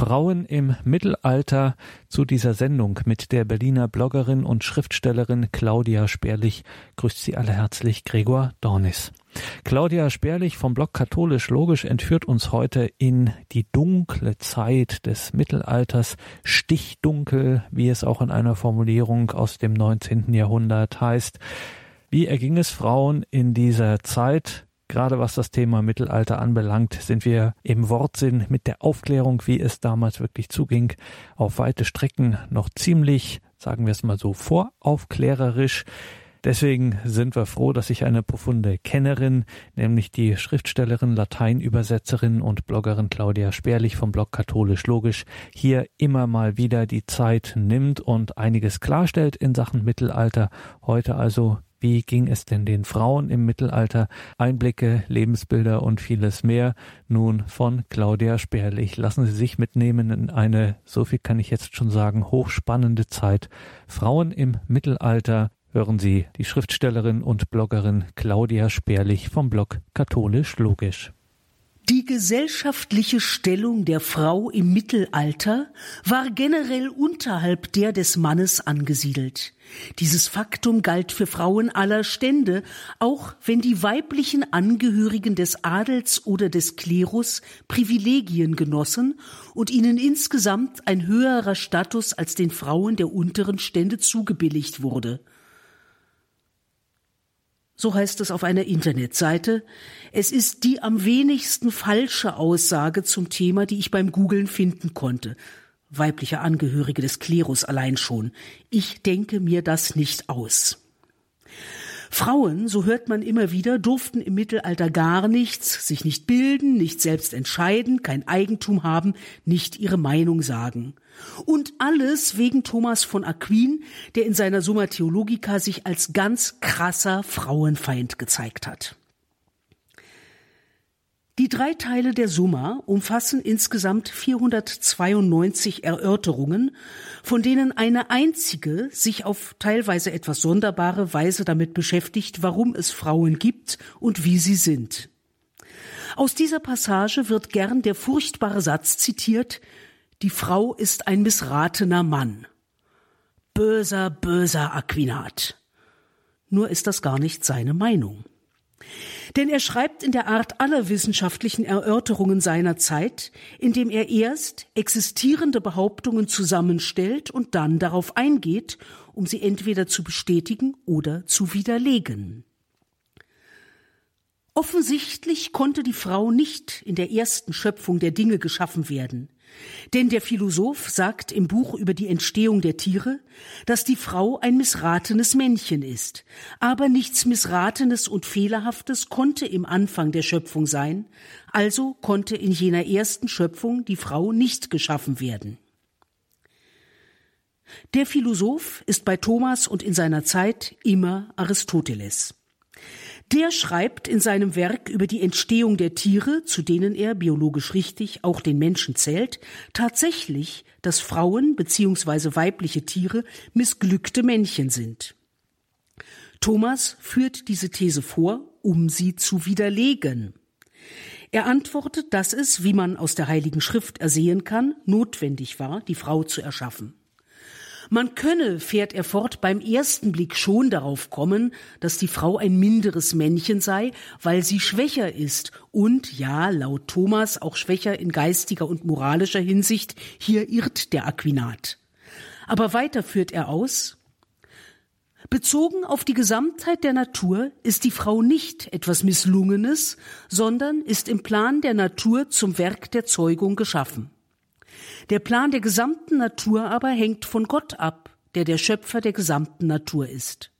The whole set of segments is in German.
Frauen im Mittelalter zu dieser Sendung mit der Berliner Bloggerin und Schriftstellerin Claudia Sperlich. Grüßt Sie alle herzlich, Gregor Dornis. Claudia Sperlich vom Blog Katholisch Logisch entführt uns heute in die dunkle Zeit des Mittelalters, stichdunkel, wie es auch in einer Formulierung aus dem 19. Jahrhundert heißt. Wie erging es Frauen in dieser Zeit? Gerade was das Thema Mittelalter anbelangt, sind wir im Wortsinn mit der Aufklärung, wie es damals wirklich zuging, auf weite Strecken noch ziemlich, sagen wir es mal so, voraufklärerisch. Deswegen sind wir froh, dass sich eine profunde Kennerin, nämlich die Schriftstellerin, Lateinübersetzerin und Bloggerin Claudia Sperlich vom Blog Katholisch Logisch, hier immer mal wieder die Zeit nimmt und einiges klarstellt in Sachen Mittelalter. Heute also wie ging es denn den Frauen im Mittelalter? Einblicke, Lebensbilder und vieles mehr. Nun von Claudia Sperlich. Lassen Sie sich mitnehmen in eine, so viel kann ich jetzt schon sagen, hochspannende Zeit. Frauen im Mittelalter. Hören Sie die Schriftstellerin und Bloggerin Claudia Sperlich vom Blog Katholisch Logisch. Die gesellschaftliche Stellung der Frau im Mittelalter war generell unterhalb der des Mannes angesiedelt. Dieses Faktum galt für Frauen aller Stände, auch wenn die weiblichen Angehörigen des Adels oder des Klerus Privilegien genossen und ihnen insgesamt ein höherer Status als den Frauen der unteren Stände zugebilligt wurde so heißt es auf einer Internetseite. Es ist die am wenigsten falsche Aussage zum Thema, die ich beim Googlen finden konnte. Weibliche Angehörige des Klerus allein schon. Ich denke mir das nicht aus. Frauen, so hört man immer wieder, durften im Mittelalter gar nichts, sich nicht bilden, nicht selbst entscheiden, kein Eigentum haben, nicht ihre Meinung sagen. Und alles wegen Thomas von Aquin, der in seiner Summa Theologica sich als ganz krasser Frauenfeind gezeigt hat. Die drei Teile der Summa umfassen insgesamt 492 Erörterungen, von denen eine einzige sich auf teilweise etwas sonderbare Weise damit beschäftigt, warum es Frauen gibt und wie sie sind. Aus dieser Passage wird gern der furchtbare Satz zitiert, die Frau ist ein missratener Mann. Böser, böser Aquinat. Nur ist das gar nicht seine Meinung. Denn er schreibt in der Art aller wissenschaftlichen Erörterungen seiner Zeit, indem er erst existierende Behauptungen zusammenstellt und dann darauf eingeht, um sie entweder zu bestätigen oder zu widerlegen. Offensichtlich konnte die Frau nicht in der ersten Schöpfung der Dinge geschaffen werden. Denn der Philosoph sagt im Buch über die Entstehung der Tiere, dass die Frau ein missratenes Männchen ist. Aber nichts Missratenes und Fehlerhaftes konnte im Anfang der Schöpfung sein, also konnte in jener ersten Schöpfung die Frau nicht geschaffen werden. Der Philosoph ist bei Thomas und in seiner Zeit immer Aristoteles. Der schreibt in seinem Werk über die Entstehung der Tiere, zu denen er biologisch richtig auch den Menschen zählt, tatsächlich, dass Frauen bzw. weibliche Tiere missglückte Männchen sind. Thomas führt diese These vor, um sie zu widerlegen. Er antwortet, dass es, wie man aus der Heiligen Schrift ersehen kann, notwendig war, die Frau zu erschaffen. Man könne, fährt er fort, beim ersten Blick schon darauf kommen, dass die Frau ein minderes Männchen sei, weil sie schwächer ist und, ja, laut Thomas auch schwächer in geistiger und moralischer Hinsicht, hier irrt der Aquinat. Aber weiter führt er aus, Bezogen auf die Gesamtheit der Natur ist die Frau nicht etwas Misslungenes, sondern ist im Plan der Natur zum Werk der Zeugung geschaffen. Der Plan der gesamten Natur aber hängt von Gott ab, der der Schöpfer der gesamten Natur ist.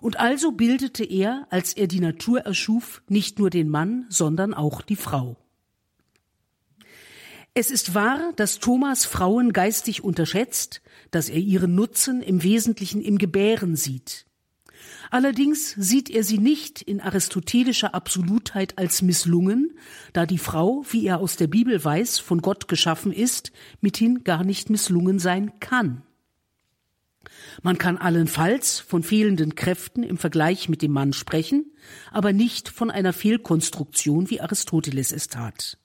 Und also bildete er, als er die Natur erschuf, nicht nur den Mann, sondern auch die Frau. Es ist wahr, dass Thomas Frauen geistig unterschätzt, dass er ihren Nutzen im Wesentlichen im Gebären sieht. Allerdings sieht er sie nicht in aristotelischer Absolutheit als misslungen, da die Frau, wie er aus der Bibel weiß, von Gott geschaffen ist, mithin gar nicht misslungen sein kann. Man kann allenfalls von fehlenden Kräften im Vergleich mit dem Mann sprechen, aber nicht von einer Fehlkonstruktion, wie Aristoteles es tat.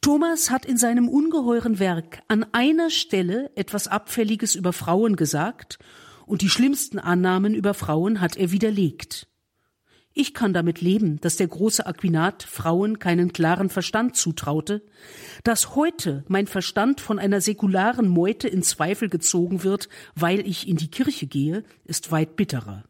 Thomas hat in seinem ungeheuren Werk an einer Stelle etwas Abfälliges über Frauen gesagt und die schlimmsten Annahmen über Frauen hat er widerlegt. Ich kann damit leben, dass der große Aquinat Frauen keinen klaren Verstand zutraute, dass heute mein Verstand von einer säkularen Meute in Zweifel gezogen wird, weil ich in die Kirche gehe, ist weit bitterer.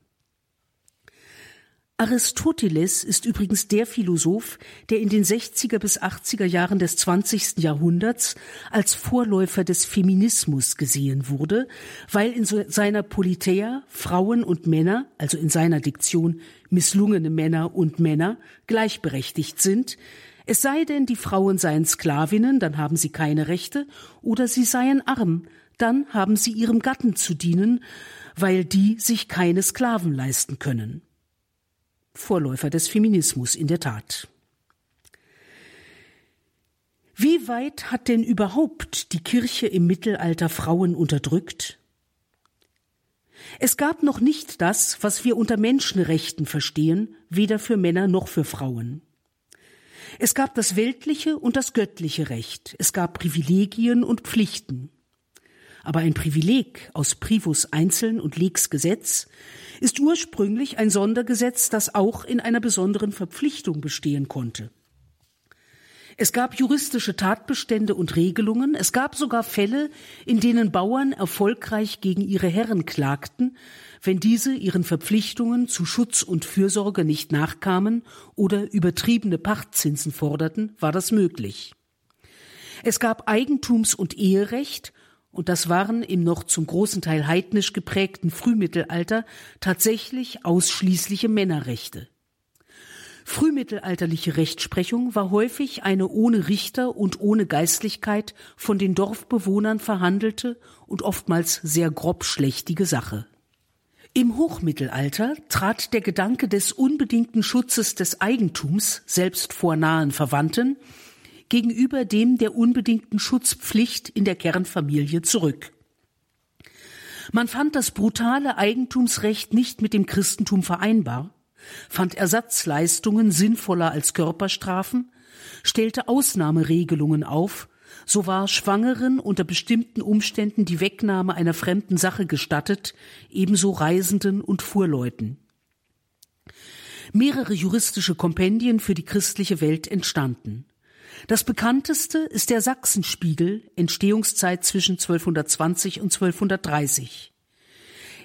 Aristoteles ist übrigens der Philosoph, der in den 60er bis 80er Jahren des 20. Jahrhunderts als Vorläufer des Feminismus gesehen wurde, weil in seiner Politeia Frauen und Männer, also in seiner Diktion misslungene Männer und Männer, gleichberechtigt sind, es sei denn, die Frauen seien Sklavinnen, dann haben sie keine Rechte, oder sie seien arm, dann haben sie ihrem Gatten zu dienen, weil die sich keine Sklaven leisten können. Vorläufer des Feminismus in der Tat. Wie weit hat denn überhaupt die Kirche im Mittelalter Frauen unterdrückt? Es gab noch nicht das, was wir unter Menschenrechten verstehen, weder für Männer noch für Frauen. Es gab das weltliche und das göttliche Recht, es gab Privilegien und Pflichten. Aber ein Privileg aus Privus Einzeln und Lex Gesetz ist ursprünglich ein Sondergesetz, das auch in einer besonderen Verpflichtung bestehen konnte. Es gab juristische Tatbestände und Regelungen, es gab sogar Fälle, in denen Bauern erfolgreich gegen ihre Herren klagten, wenn diese ihren Verpflichtungen zu Schutz und Fürsorge nicht nachkamen oder übertriebene Pachtzinsen forderten, war das möglich. Es gab Eigentums- und Eherecht und das waren im noch zum großen Teil heidnisch geprägten Frühmittelalter tatsächlich ausschließliche Männerrechte. Frühmittelalterliche Rechtsprechung war häufig eine ohne Richter und ohne Geistlichkeit von den Dorfbewohnern verhandelte und oftmals sehr grob schlechtige Sache. Im Hochmittelalter trat der Gedanke des unbedingten Schutzes des Eigentums, selbst vor nahen Verwandten, gegenüber dem der unbedingten Schutzpflicht in der Kernfamilie zurück. Man fand das brutale Eigentumsrecht nicht mit dem Christentum vereinbar, fand Ersatzleistungen sinnvoller als Körperstrafen, stellte Ausnahmeregelungen auf, so war Schwangeren unter bestimmten Umständen die Wegnahme einer fremden Sache gestattet, ebenso Reisenden und Fuhrleuten. Mehrere juristische Kompendien für die christliche Welt entstanden. Das bekannteste ist der Sachsenspiegel, Entstehungszeit zwischen 1220 und 1230.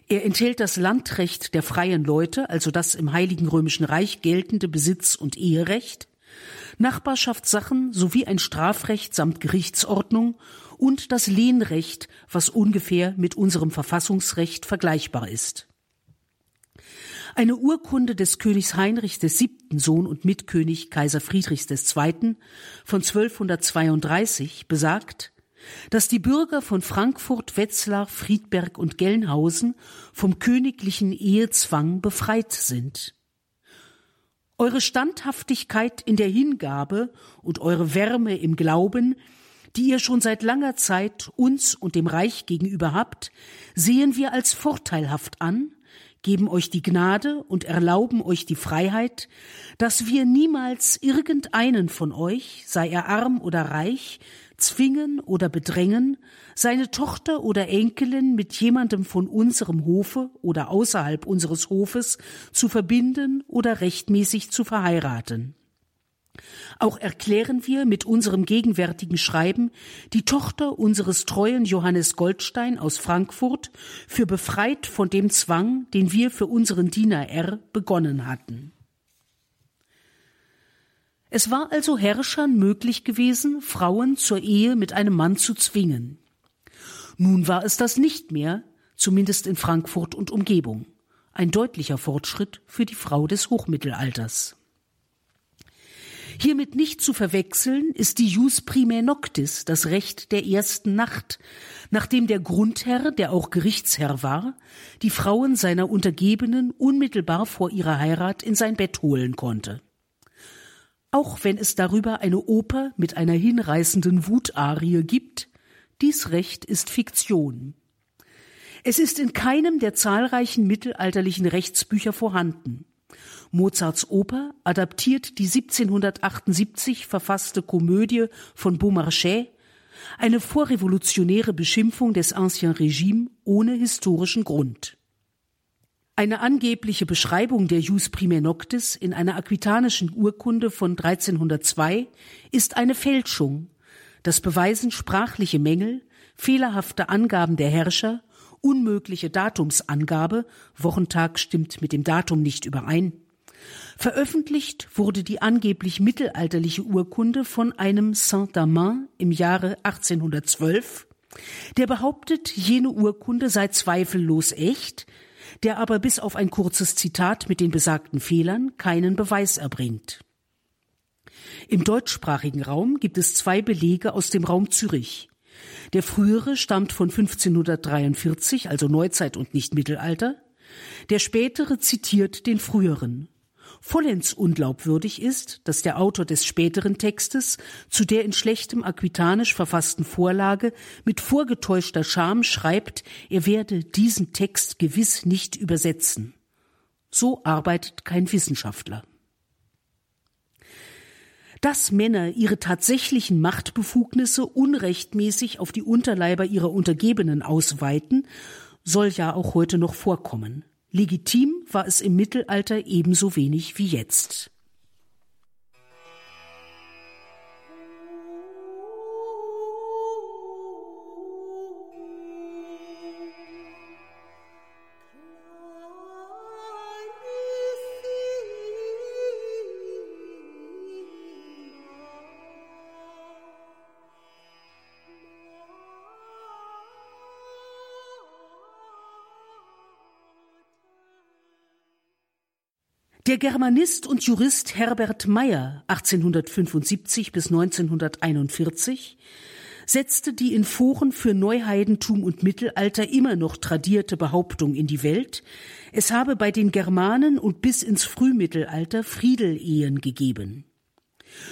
Er enthält das Landrecht der freien Leute, also das im Heiligen Römischen Reich geltende Besitz- und Eherecht, Nachbarschaftssachen sowie ein Strafrecht samt Gerichtsordnung und das Lehnrecht, was ungefähr mit unserem Verfassungsrecht vergleichbar ist. Eine Urkunde des Königs Heinrich VII., Sohn und Mitkönig Kaiser Friedrichs II. von 1232 besagt, dass die Bürger von Frankfurt, Wetzlar, Friedberg und Gelnhausen vom königlichen Ehezwang befreit sind. Eure Standhaftigkeit in der Hingabe und eure Wärme im Glauben, die ihr schon seit langer Zeit uns und dem Reich gegenüber habt, sehen wir als vorteilhaft an, geben euch die Gnade und erlauben euch die Freiheit, dass wir niemals irgendeinen von euch, sei er arm oder reich, zwingen oder bedrängen, seine Tochter oder Enkelin mit jemandem von unserem Hofe oder außerhalb unseres Hofes zu verbinden oder rechtmäßig zu verheiraten. Auch erklären wir mit unserem gegenwärtigen Schreiben die Tochter unseres treuen Johannes Goldstein aus Frankfurt für befreit von dem Zwang, den wir für unseren Diener R begonnen hatten. Es war also Herrschern möglich gewesen, Frauen zur Ehe mit einem Mann zu zwingen. Nun war es das nicht mehr, zumindest in Frankfurt und Umgebung. Ein deutlicher Fortschritt für die Frau des Hochmittelalters. Hiermit nicht zu verwechseln ist die Jus primae noctis, das Recht der ersten Nacht, nachdem der Grundherr, der auch Gerichtsherr war, die Frauen seiner Untergebenen unmittelbar vor ihrer Heirat in sein Bett holen konnte. Auch wenn es darüber eine Oper mit einer hinreißenden Wutarie gibt, dies Recht ist Fiktion. Es ist in keinem der zahlreichen mittelalterlichen Rechtsbücher vorhanden. Mozarts Oper adaptiert die 1778 verfasste Komödie von Beaumarchais, eine vorrevolutionäre Beschimpfung des Ancien Regime ohne historischen Grund. Eine angebliche Beschreibung der Jus Primae Noctis in einer aquitanischen Urkunde von 1302 ist eine Fälschung. Das beweisen sprachliche Mängel, fehlerhafte Angaben der Herrscher, unmögliche Datumsangabe, Wochentag stimmt mit dem Datum nicht überein, Veröffentlicht wurde die angeblich mittelalterliche Urkunde von einem Saint-Amand im Jahre 1812, der behauptet, jene Urkunde sei zweifellos echt, der aber bis auf ein kurzes Zitat mit den besagten Fehlern keinen Beweis erbringt. Im deutschsprachigen Raum gibt es zwei Belege aus dem Raum Zürich. Der frühere stammt von 1543, also Neuzeit und nicht Mittelalter. Der spätere zitiert den früheren. Vollends unglaubwürdig ist, dass der Autor des späteren Textes zu der in schlechtem Aquitanisch verfassten Vorlage mit vorgetäuschter Scham schreibt, er werde diesen Text gewiss nicht übersetzen. So arbeitet kein Wissenschaftler. Dass Männer ihre tatsächlichen Machtbefugnisse unrechtmäßig auf die Unterleiber ihrer Untergebenen ausweiten, soll ja auch heute noch vorkommen. Legitim war es im Mittelalter ebenso wenig wie jetzt. Der Germanist und Jurist Herbert Meyer 1875 bis 1941 setzte die in Foren für Neuheidentum und Mittelalter immer noch tradierte Behauptung in die Welt, es habe bei den Germanen und bis ins Frühmittelalter Friedelehen gegeben.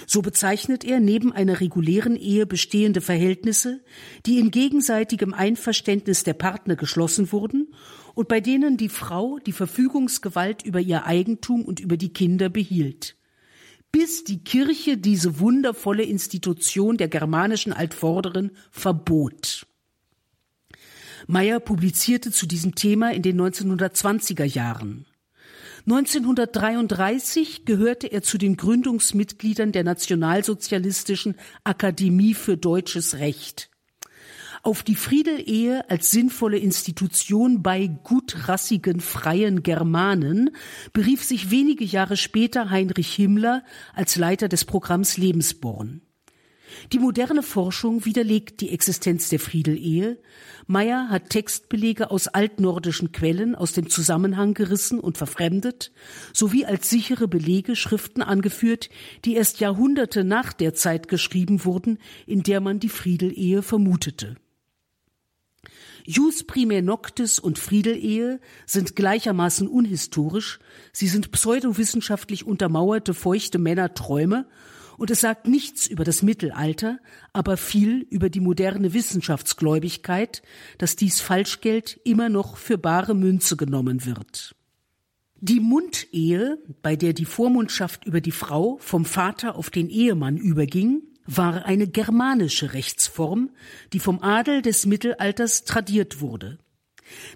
So bezeichnet er neben einer regulären Ehe bestehende Verhältnisse, die in gegenseitigem Einverständnis der Partner geschlossen wurden und bei denen die Frau die Verfügungsgewalt über ihr Eigentum und über die Kinder behielt. Bis die Kirche diese wundervolle Institution der germanischen Altvorderen verbot. Meyer publizierte zu diesem Thema in den 1920er Jahren. 1933 gehörte er zu den Gründungsmitgliedern der Nationalsozialistischen Akademie für deutsches Recht. Auf die Friedelehe als sinnvolle Institution bei gutrassigen freien Germanen berief sich wenige Jahre später Heinrich Himmler als Leiter des Programms Lebensborn. Die moderne Forschung widerlegt die Existenz der Friedelehe. Meyer hat Textbelege aus altnordischen Quellen aus dem Zusammenhang gerissen und verfremdet, sowie als sichere Belege Schriften angeführt, die erst Jahrhunderte nach der Zeit geschrieben wurden, in der man die Friedelehe vermutete. Jus primae noctis und Friedelehe sind gleichermaßen unhistorisch, sie sind pseudowissenschaftlich untermauerte feuchte Männerträume und es sagt nichts über das Mittelalter, aber viel über die moderne Wissenschaftsgläubigkeit, dass dies Falschgeld immer noch für bare Münze genommen wird. Die Mundehe, bei der die Vormundschaft über die Frau vom Vater auf den Ehemann überging, war eine germanische Rechtsform, die vom Adel des Mittelalters tradiert wurde.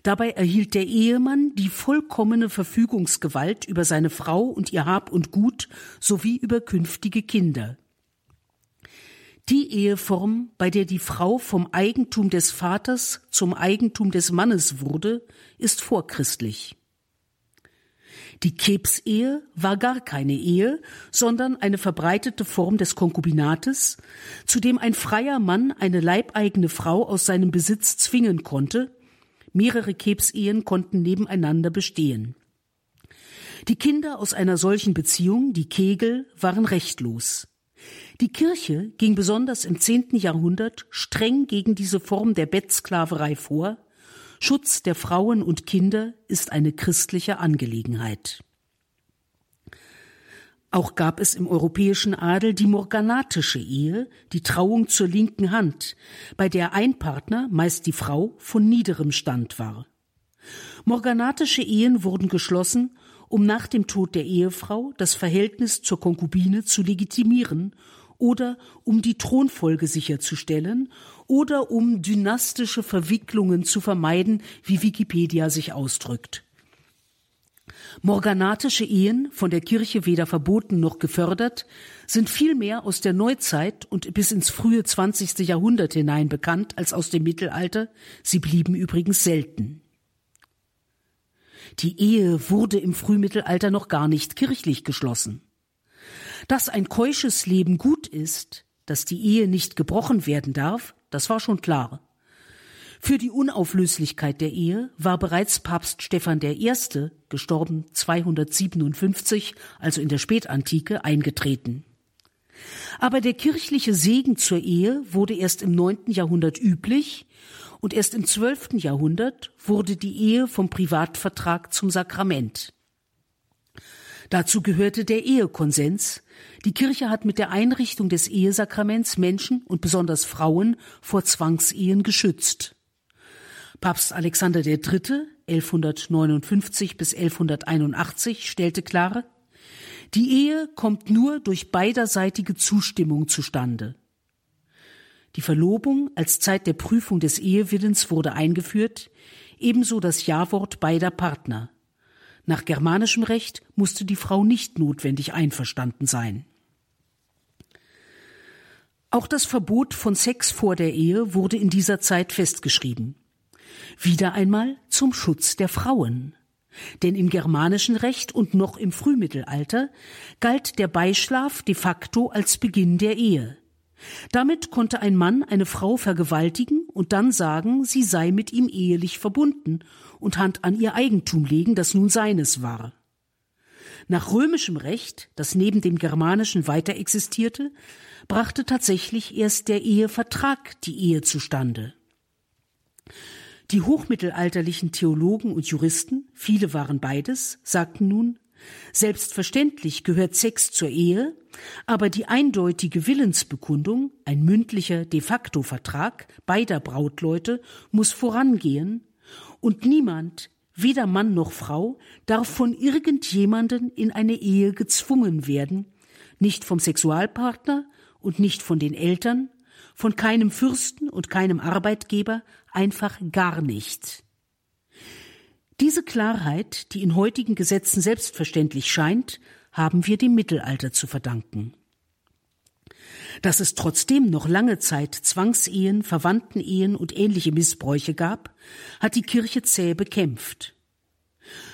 Dabei erhielt der Ehemann die vollkommene Verfügungsgewalt über seine Frau und ihr Hab und Gut sowie über künftige Kinder. Die Eheform, bei der die Frau vom Eigentum des Vaters zum Eigentum des Mannes wurde, ist vorchristlich. Die Kebsehe war gar keine Ehe, sondern eine verbreitete Form des Konkubinates, zu dem ein freier Mann eine leibeigene Frau aus seinem Besitz zwingen konnte, Mehrere Kebsehen konnten nebeneinander bestehen. Die Kinder aus einer solchen Beziehung, die Kegel, waren rechtlos. Die Kirche ging besonders im zehnten Jahrhundert streng gegen diese Form der Bettsklaverei vor. Schutz der Frauen und Kinder ist eine christliche Angelegenheit. Auch gab es im europäischen Adel die morganatische Ehe, die Trauung zur linken Hand, bei der ein Partner, meist die Frau, von niederem Stand war. Morganatische Ehen wurden geschlossen, um nach dem Tod der Ehefrau das Verhältnis zur Konkubine zu legitimieren oder um die Thronfolge sicherzustellen oder um dynastische Verwicklungen zu vermeiden, wie Wikipedia sich ausdrückt. Morganatische Ehen, von der Kirche weder verboten noch gefördert, sind vielmehr aus der Neuzeit und bis ins frühe 20. Jahrhundert hinein bekannt als aus dem Mittelalter, sie blieben übrigens selten. Die Ehe wurde im Frühmittelalter noch gar nicht kirchlich geschlossen. Dass ein keusches Leben gut ist, dass die Ehe nicht gebrochen werden darf, das war schon klar. Für die Unauflöslichkeit der Ehe war bereits Papst Stephan I., gestorben 257, also in der Spätantike, eingetreten. Aber der kirchliche Segen zur Ehe wurde erst im neunten Jahrhundert üblich und erst im zwölften Jahrhundert wurde die Ehe vom Privatvertrag zum Sakrament. Dazu gehörte der Ehekonsens. Die Kirche hat mit der Einrichtung des Ehesakraments Menschen und besonders Frauen vor Zwangsehen geschützt. Papst Alexander III. 1159 bis 1181 stellte klar, die Ehe kommt nur durch beiderseitige Zustimmung zustande. Die Verlobung als Zeit der Prüfung des Ehewillens wurde eingeführt, ebenso das Ja-Wort beider Partner. Nach germanischem Recht musste die Frau nicht notwendig einverstanden sein. Auch das Verbot von Sex vor der Ehe wurde in dieser Zeit festgeschrieben. Wieder einmal zum Schutz der Frauen. Denn im germanischen Recht und noch im Frühmittelalter galt der Beischlaf de facto als Beginn der Ehe. Damit konnte ein Mann eine Frau vergewaltigen und dann sagen, sie sei mit ihm ehelich verbunden und Hand an ihr Eigentum legen, das nun seines war. Nach römischem Recht, das neben dem germanischen weiter existierte, brachte tatsächlich erst der Ehevertrag die Ehe zustande. Die hochmittelalterlichen Theologen und Juristen, viele waren beides, sagten nun, selbstverständlich gehört Sex zur Ehe, aber die eindeutige Willensbekundung, ein mündlicher de facto Vertrag beider Brautleute, muss vorangehen, und niemand, weder Mann noch Frau, darf von irgendjemanden in eine Ehe gezwungen werden, nicht vom Sexualpartner und nicht von den Eltern, von keinem Fürsten und keinem Arbeitgeber, einfach gar nicht. Diese Klarheit, die in heutigen Gesetzen selbstverständlich scheint, haben wir dem Mittelalter zu verdanken. Dass es trotzdem noch lange Zeit Zwangsehen, Verwandtenehen und ähnliche Missbräuche gab, hat die Kirche zäh bekämpft.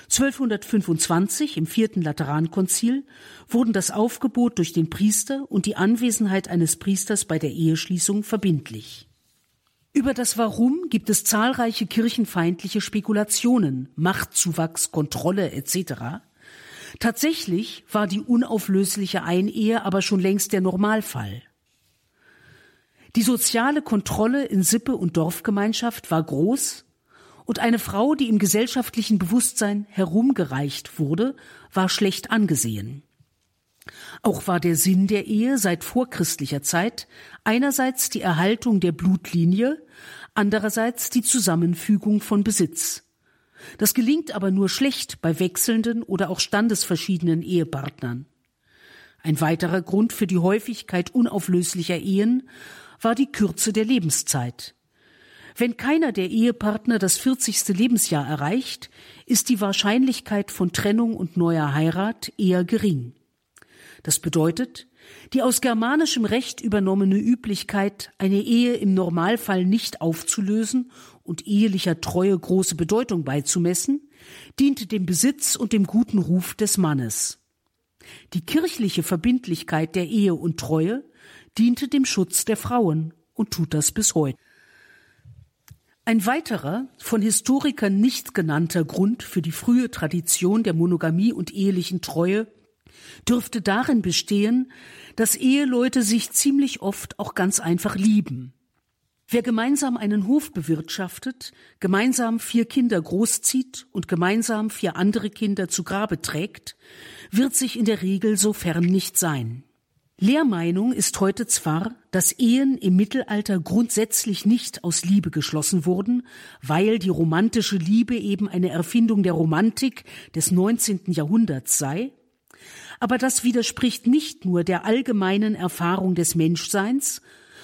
1225 im vierten Laterankonzil wurden das Aufgebot durch den Priester und die Anwesenheit eines Priesters bei der Eheschließung verbindlich. Über das Warum gibt es zahlreiche kirchenfeindliche Spekulationen, Machtzuwachs, Kontrolle etc. Tatsächlich war die unauflösliche Einehe aber schon längst der Normalfall. Die soziale Kontrolle in Sippe und Dorfgemeinschaft war groß und eine Frau, die im gesellschaftlichen Bewusstsein herumgereicht wurde, war schlecht angesehen. Auch war der Sinn der Ehe seit vorchristlicher Zeit einerseits die Erhaltung der Blutlinie, andererseits die Zusammenfügung von Besitz. Das gelingt aber nur schlecht bei wechselnden oder auch standesverschiedenen Ehepartnern. Ein weiterer Grund für die Häufigkeit unauflöslicher Ehen war die Kürze der Lebenszeit. Wenn keiner der Ehepartner das 40. Lebensjahr erreicht, ist die Wahrscheinlichkeit von Trennung und neuer Heirat eher gering. Das bedeutet, die aus germanischem Recht übernommene Üblichkeit, eine Ehe im Normalfall nicht aufzulösen und ehelicher Treue große Bedeutung beizumessen, diente dem Besitz und dem guten Ruf des Mannes. Die kirchliche Verbindlichkeit der Ehe und Treue diente dem Schutz der Frauen und tut das bis heute. Ein weiterer, von Historikern nicht genannter Grund für die frühe Tradition der Monogamie und ehelichen Treue dürfte darin bestehen, dass Eheleute sich ziemlich oft auch ganz einfach lieben. Wer gemeinsam einen Hof bewirtschaftet, gemeinsam vier Kinder großzieht und gemeinsam vier andere Kinder zu Grabe trägt, wird sich in der Regel so fern nicht sein. Lehrmeinung ist heute zwar, dass Ehen im Mittelalter grundsätzlich nicht aus Liebe geschlossen wurden, weil die romantische Liebe eben eine Erfindung der Romantik des 19. Jahrhunderts sei, aber das widerspricht nicht nur der allgemeinen Erfahrung des Menschseins,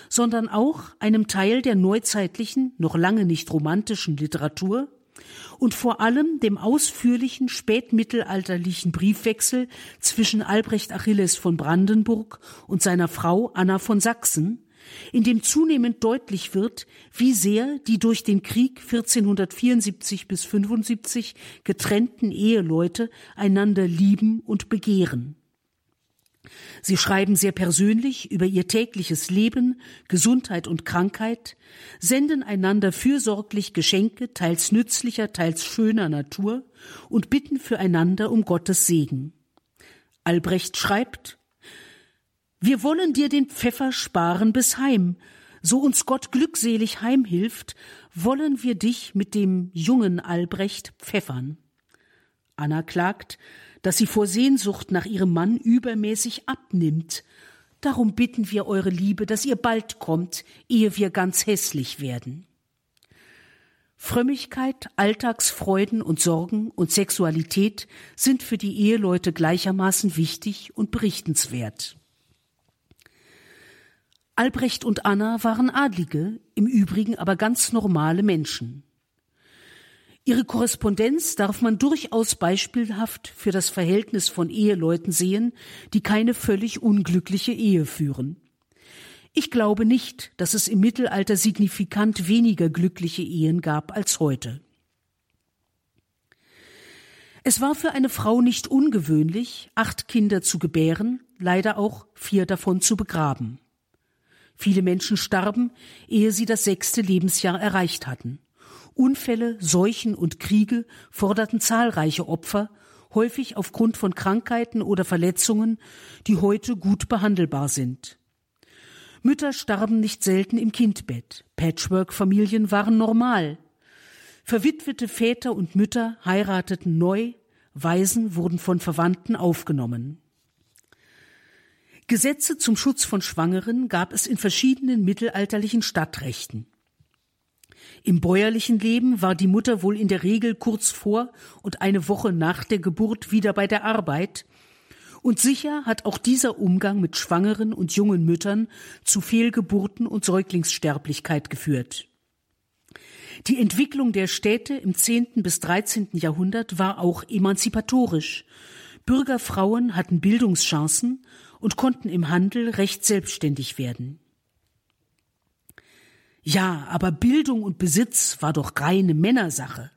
sondern auch einem Teil der neuzeitlichen, noch lange nicht romantischen Literatur und vor allem dem ausführlichen spätmittelalterlichen Briefwechsel zwischen Albrecht Achilles von Brandenburg und seiner Frau Anna von Sachsen, in dem zunehmend deutlich wird, wie sehr die durch den Krieg 1474 bis 75 getrennten Eheleute einander lieben und begehren. Sie schreiben sehr persönlich über ihr tägliches Leben, Gesundheit und Krankheit, senden einander fürsorglich Geschenke, teils nützlicher, teils schöner Natur und bitten füreinander um Gottes Segen. Albrecht schreibt, wir wollen dir den Pfeffer sparen bis heim, so uns Gott glückselig heimhilft, wollen wir dich mit dem jungen Albrecht pfeffern. Anna klagt, dass sie vor Sehnsucht nach ihrem Mann übermäßig abnimmt. Darum bitten wir eure Liebe, dass ihr bald kommt, ehe wir ganz hässlich werden. Frömmigkeit, Alltagsfreuden und Sorgen und Sexualität sind für die Eheleute gleichermaßen wichtig und berichtenswert. Albrecht und Anna waren Adlige, im Übrigen aber ganz normale Menschen. Ihre Korrespondenz darf man durchaus beispielhaft für das Verhältnis von Eheleuten sehen, die keine völlig unglückliche Ehe führen. Ich glaube nicht, dass es im Mittelalter signifikant weniger glückliche Ehen gab als heute. Es war für eine Frau nicht ungewöhnlich, acht Kinder zu gebären, leider auch vier davon zu begraben. Viele Menschen starben, ehe sie das sechste Lebensjahr erreicht hatten. Unfälle, Seuchen und Kriege forderten zahlreiche Opfer, häufig aufgrund von Krankheiten oder Verletzungen, die heute gut behandelbar sind. Mütter starben nicht selten im Kindbett. Patchwork-Familien waren normal. Verwitwete Väter und Mütter heirateten neu, Waisen wurden von Verwandten aufgenommen. Gesetze zum Schutz von Schwangeren gab es in verschiedenen mittelalterlichen Stadtrechten. Im bäuerlichen Leben war die Mutter wohl in der Regel kurz vor und eine Woche nach der Geburt wieder bei der Arbeit, und sicher hat auch dieser Umgang mit schwangeren und jungen Müttern zu Fehlgeburten und Säuglingssterblichkeit geführt. Die Entwicklung der Städte im 10. bis 13. Jahrhundert war auch emanzipatorisch. Bürgerfrauen hatten Bildungschancen und konnten im Handel recht selbstständig werden. Ja, aber Bildung und Besitz war doch reine Männersache.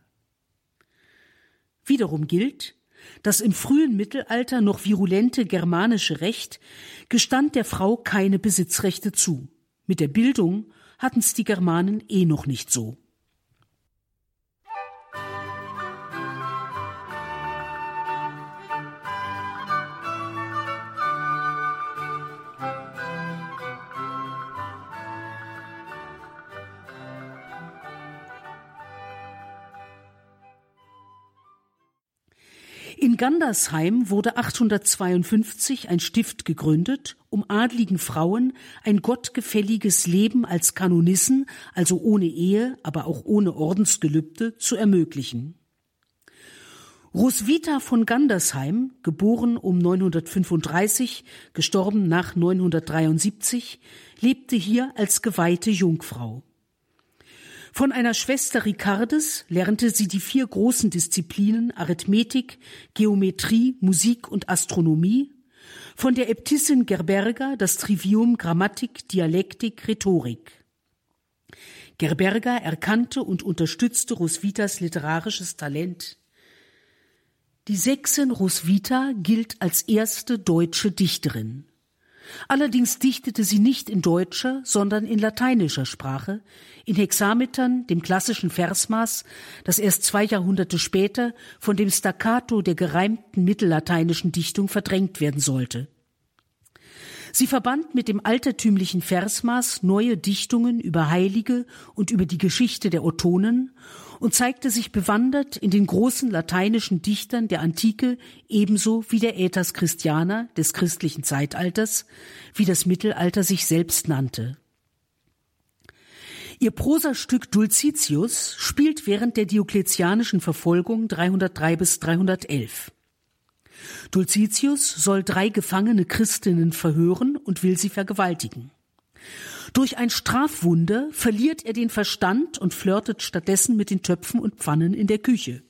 Wiederum gilt, das im frühen Mittelalter noch virulente germanische Recht gestand der Frau keine Besitzrechte zu. Mit der Bildung hatten's die Germanen eh noch nicht so. Gandersheim wurde 852 ein Stift gegründet, um adligen Frauen ein gottgefälliges Leben als Kanonissen, also ohne Ehe, aber auch ohne Ordensgelübde, zu ermöglichen. Roswitha von Gandersheim, geboren um 935, gestorben nach 973, lebte hier als geweihte Jungfrau. Von einer Schwester Ricardes lernte sie die vier großen Disziplinen Arithmetik, Geometrie, Musik und Astronomie, von der Äbtissin Gerberga das Trivium Grammatik, Dialektik, Rhetorik. Gerberga erkannte und unterstützte Roswitas literarisches Talent. Die Sechsin Roswitha gilt als erste deutsche Dichterin. Allerdings dichtete sie nicht in deutscher, sondern in lateinischer Sprache, in Hexametern, dem klassischen Versmaß, das erst zwei Jahrhunderte später von dem Staccato der gereimten mittellateinischen Dichtung verdrängt werden sollte. Sie verband mit dem altertümlichen Versmaß neue Dichtungen über Heilige und über die Geschichte der Ottonen und zeigte sich bewandert in den großen lateinischen Dichtern der Antike ebenso wie der Äthers Christianer des christlichen Zeitalters, wie das Mittelalter sich selbst nannte. Ihr Prosastück Dulcitius spielt während der diokletianischen Verfolgung 303 bis 311. Dulcitius soll drei gefangene Christinnen verhören und will sie vergewaltigen. Durch ein Strafwunder verliert er den Verstand und flirtet stattdessen mit den Töpfen und Pfannen in der Küche.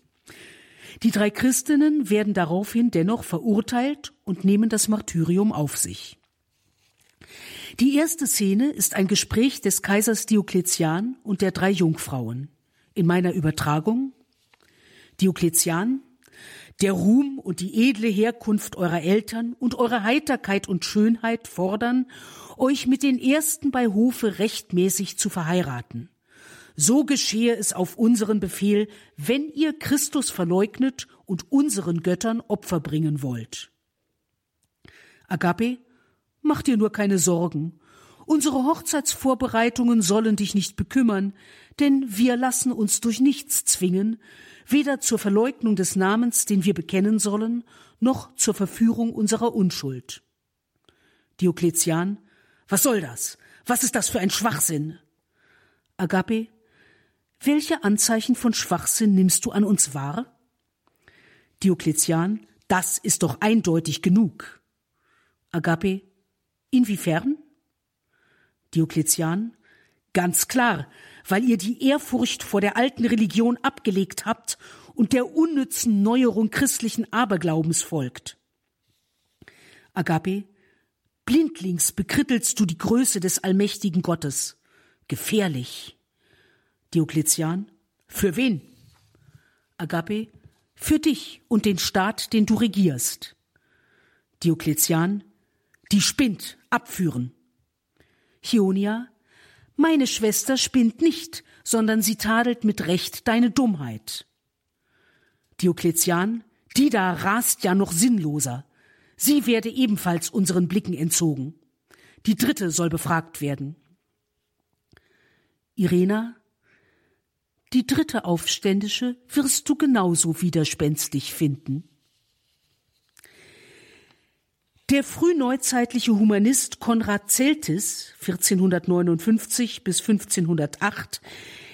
Die drei Christinnen werden daraufhin dennoch verurteilt und nehmen das Martyrium auf sich. Die erste Szene ist ein Gespräch des Kaisers Diokletian und der drei Jungfrauen. In meiner Übertragung Diokletian, der Ruhm und die edle Herkunft eurer Eltern und eure Heiterkeit und Schönheit fordern, euch mit den Ersten bei Hofe rechtmäßig zu verheiraten. So geschehe es auf unseren Befehl, wenn ihr Christus verleugnet und unseren Göttern Opfer bringen wollt. Agape, mach dir nur keine Sorgen. Unsere Hochzeitsvorbereitungen sollen dich nicht bekümmern, denn wir lassen uns durch nichts zwingen, weder zur Verleugnung des Namens, den wir bekennen sollen, noch zur Verführung unserer Unschuld. Diokletian, was soll das? Was ist das für ein Schwachsinn? Agape, welche Anzeichen von Schwachsinn nimmst du an uns wahr? Diokletian, das ist doch eindeutig genug. Agape, inwiefern? Diokletian, ganz klar, weil ihr die Ehrfurcht vor der alten Religion abgelegt habt und der unnützen Neuerung christlichen Aberglaubens folgt. Agape, blindlings bekrittelst du die Größe des allmächtigen Gottes. Gefährlich. Diokletian, für wen? Agape, für dich und den Staat, den du regierst. Diokletian, die spinnt, abführen. Chionia, meine Schwester spinnt nicht, sondern sie tadelt mit Recht deine Dummheit. Diokletian, die da rast ja noch sinnloser. Sie werde ebenfalls unseren Blicken entzogen. Die dritte soll befragt werden. Irena, die dritte Aufständische wirst du genauso widerspenstig finden. Der frühneuzeitliche Humanist Konrad Celtis 1459 bis 1508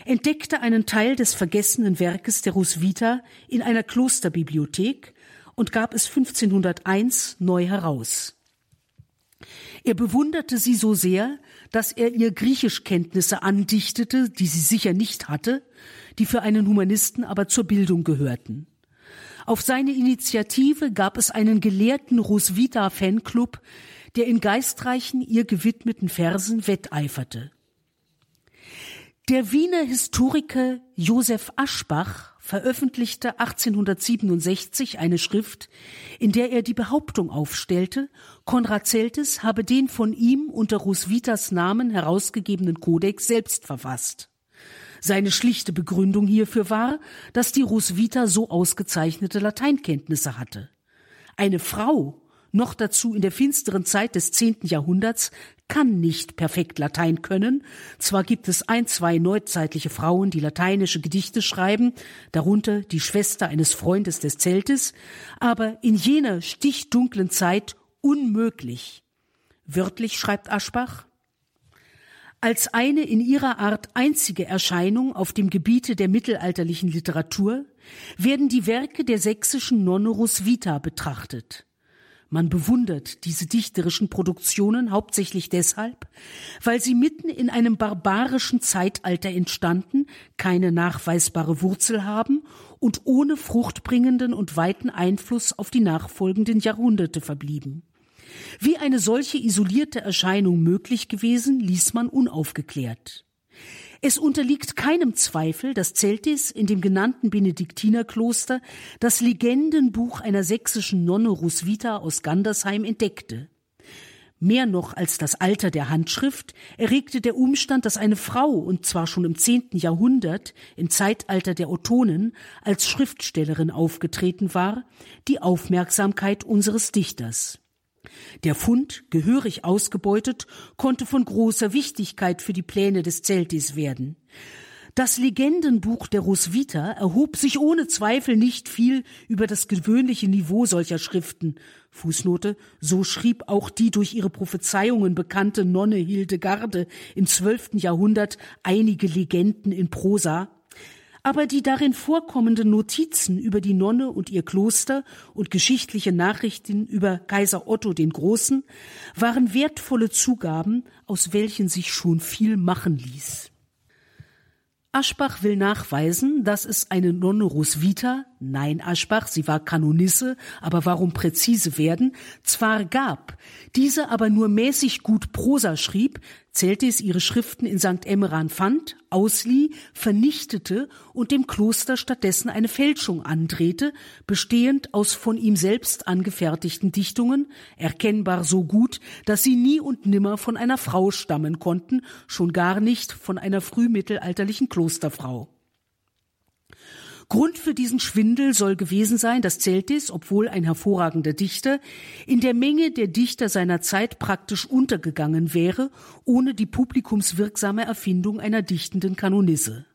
entdeckte einen Teil des vergessenen Werkes der Roswitha in einer Klosterbibliothek und gab es 1501 neu heraus. Er bewunderte sie so sehr, dass er ihr Griechischkenntnisse andichtete, die sie sicher nicht hatte, die für einen Humanisten aber zur Bildung gehörten. Auf seine Initiative gab es einen gelehrten Roswitha Fanclub, der in geistreichen ihr gewidmeten Versen wetteiferte. Der Wiener Historiker Josef Aschbach veröffentlichte 1867 eine Schrift, in der er die Behauptung aufstellte, Konrad Celtis habe den von ihm unter Roswithas Namen herausgegebenen Kodex selbst verfasst. Seine schlichte Begründung hierfür war, dass die Roswitha so ausgezeichnete Lateinkenntnisse hatte. Eine Frau, noch dazu in der finsteren Zeit des zehnten Jahrhunderts, kann nicht perfekt Latein können. Zwar gibt es ein, zwei neuzeitliche Frauen, die lateinische Gedichte schreiben, darunter die Schwester eines Freundes des Zeltes, aber in jener stichdunklen Zeit unmöglich. Wörtlich schreibt Aschbach, als eine in ihrer Art einzige Erscheinung auf dem Gebiete der mittelalterlichen Literatur werden die Werke der sächsischen Nonne Roswitha betrachtet. Man bewundert diese dichterischen Produktionen hauptsächlich deshalb, weil sie mitten in einem barbarischen Zeitalter entstanden, keine nachweisbare Wurzel haben und ohne fruchtbringenden und weiten Einfluss auf die nachfolgenden Jahrhunderte verblieben. Wie eine solche isolierte Erscheinung möglich gewesen, ließ man unaufgeklärt. Es unterliegt keinem Zweifel, dass Celtis in dem genannten Benediktinerkloster das Legendenbuch einer sächsischen Nonne Rusvita aus Gandersheim entdeckte. Mehr noch als das Alter der Handschrift erregte der Umstand, dass eine Frau, und zwar schon im zehnten Jahrhundert, im Zeitalter der Ottonen, als Schriftstellerin aufgetreten war, die Aufmerksamkeit unseres Dichters. Der Fund, gehörig ausgebeutet, konnte von großer Wichtigkeit für die Pläne des Zeltis werden. Das Legendenbuch der Roswitha erhob sich ohne Zweifel nicht viel über das gewöhnliche Niveau solcher Schriften. Fußnote, so schrieb auch die durch ihre Prophezeiungen bekannte Nonne Hildegarde im zwölften Jahrhundert einige Legenden in Prosa, aber die darin vorkommenden Notizen über die Nonne und ihr Kloster und geschichtliche Nachrichten über Kaiser Otto den Großen waren wertvolle Zugaben, aus welchen sich schon viel machen ließ. Aschbach will nachweisen, dass es eine Nonne Roswitha, nein Aschbach, sie war Kanonisse, aber warum präzise werden, zwar gab, diese aber nur mäßig gut Prosa schrieb, Zeltis ihre Schriften in St. Emmeran fand, auslieh, vernichtete und dem Kloster stattdessen eine Fälschung andrehte, bestehend aus von ihm selbst angefertigten Dichtungen, erkennbar so gut, dass sie nie und nimmer von einer Frau stammen konnten, schon gar nicht von einer frühmittelalterlichen Klosterfrau. Grund für diesen Schwindel soll gewesen sein, dass Celtis, obwohl ein hervorragender Dichter, in der Menge der Dichter seiner Zeit praktisch untergegangen wäre, ohne die publikumswirksame Erfindung einer dichtenden Kanonisse.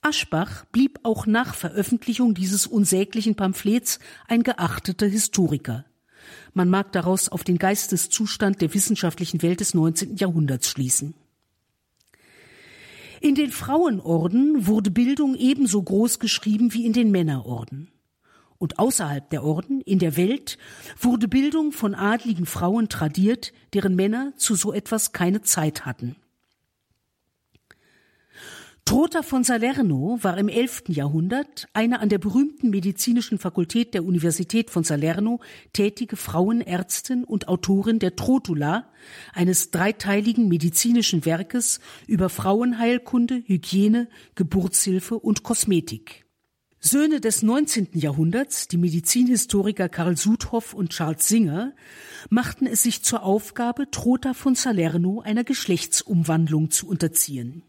Aschbach blieb auch nach Veröffentlichung dieses unsäglichen Pamphlets ein geachteter Historiker. Man mag daraus auf den Geisteszustand der wissenschaftlichen Welt des 19. Jahrhunderts schließen. In den Frauenorden wurde Bildung ebenso groß geschrieben wie in den Männerorden. Und außerhalb der Orden, in der Welt, wurde Bildung von adligen Frauen tradiert, deren Männer zu so etwas keine Zeit hatten. Trotha von Salerno war im 11. Jahrhundert eine an der berühmten medizinischen Fakultät der Universität von Salerno tätige Frauenärztin und Autorin der Trotula, eines dreiteiligen medizinischen Werkes über Frauenheilkunde, Hygiene, Geburtshilfe und Kosmetik. Söhne des 19. Jahrhunderts, die Medizinhistoriker Karl Sudhoff und Charles Singer, machten es sich zur Aufgabe, Trotha von Salerno einer Geschlechtsumwandlung zu unterziehen.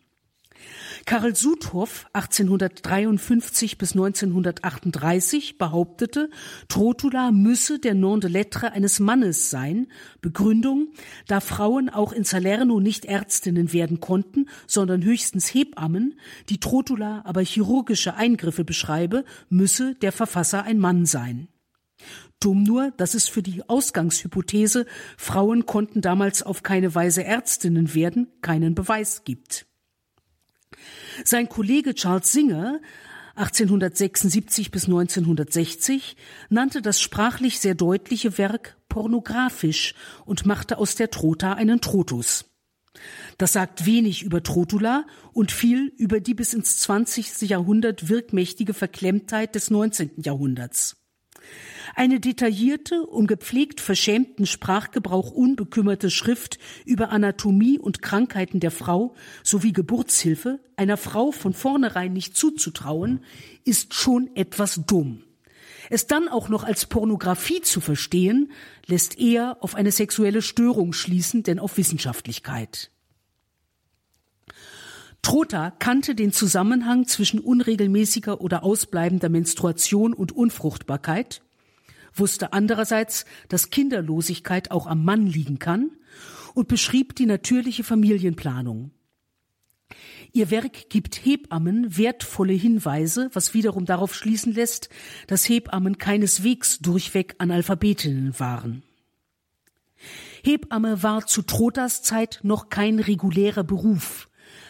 Karl Sudhoff 1853 bis 1938 behauptete, Trotula müsse der Nom de Lettre eines Mannes sein. Begründung, da Frauen auch in Salerno nicht Ärztinnen werden konnten, sondern höchstens Hebammen, die Trotula aber chirurgische Eingriffe beschreibe, müsse der Verfasser ein Mann sein. Dumm nur, dass es für die Ausgangshypothese, Frauen konnten damals auf keine Weise Ärztinnen werden, keinen Beweis gibt. Sein Kollege Charles Singer 1876 bis 1960 nannte das sprachlich sehr deutliche Werk pornografisch und machte aus der Trota einen Trotus. Das sagt wenig über Trotula und viel über die bis ins 20. Jahrhundert wirkmächtige Verklemmtheit des 19. Jahrhunderts. Eine detaillierte, um gepflegt verschämten Sprachgebrauch unbekümmerte Schrift über Anatomie und Krankheiten der Frau sowie Geburtshilfe einer Frau von vornherein nicht zuzutrauen, ist schon etwas dumm. Es dann auch noch als Pornografie zu verstehen, lässt eher auf eine sexuelle Störung schließen, denn auf Wissenschaftlichkeit. Trotha kannte den Zusammenhang zwischen unregelmäßiger oder ausbleibender Menstruation und Unfruchtbarkeit wusste andererseits, dass Kinderlosigkeit auch am Mann liegen kann und beschrieb die natürliche Familienplanung. Ihr Werk gibt Hebammen wertvolle Hinweise, was wiederum darauf schließen lässt, dass Hebammen keineswegs durchweg Analphabetinnen waren. Hebamme war zu Trotas Zeit noch kein regulärer Beruf,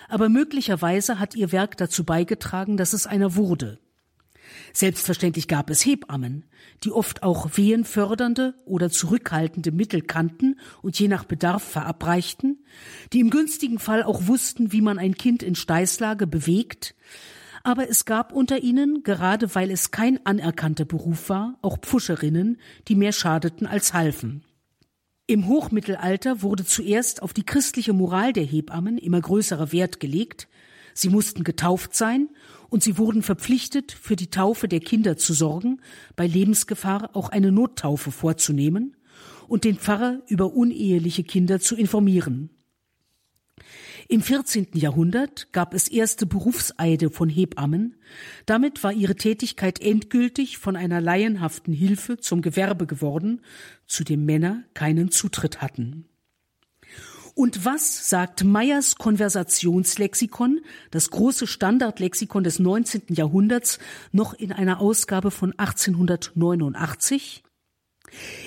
aber möglicherweise hat ihr Werk dazu beigetragen, dass es einer wurde. Selbstverständlich gab es Hebammen, die oft auch wehenfördernde oder zurückhaltende Mittel kannten und je nach Bedarf verabreichten, die im günstigen Fall auch wussten, wie man ein Kind in Steißlage bewegt, aber es gab unter ihnen, gerade weil es kein anerkannter Beruf war, auch Pfuscherinnen, die mehr schadeten als halfen. Im Hochmittelalter wurde zuerst auf die christliche Moral der Hebammen immer größerer Wert gelegt, sie mussten getauft sein und sie wurden verpflichtet, für die Taufe der Kinder zu sorgen, bei Lebensgefahr auch eine Nottaufe vorzunehmen und den Pfarrer über uneheliche Kinder zu informieren. Im 14. Jahrhundert gab es erste Berufseide von Hebammen. Damit war ihre Tätigkeit endgültig von einer laienhaften Hilfe zum Gewerbe geworden, zu dem Männer keinen Zutritt hatten. Und was sagt Meyers Konversationslexikon, das große Standardlexikon des 19. Jahrhunderts, noch in einer Ausgabe von 1889?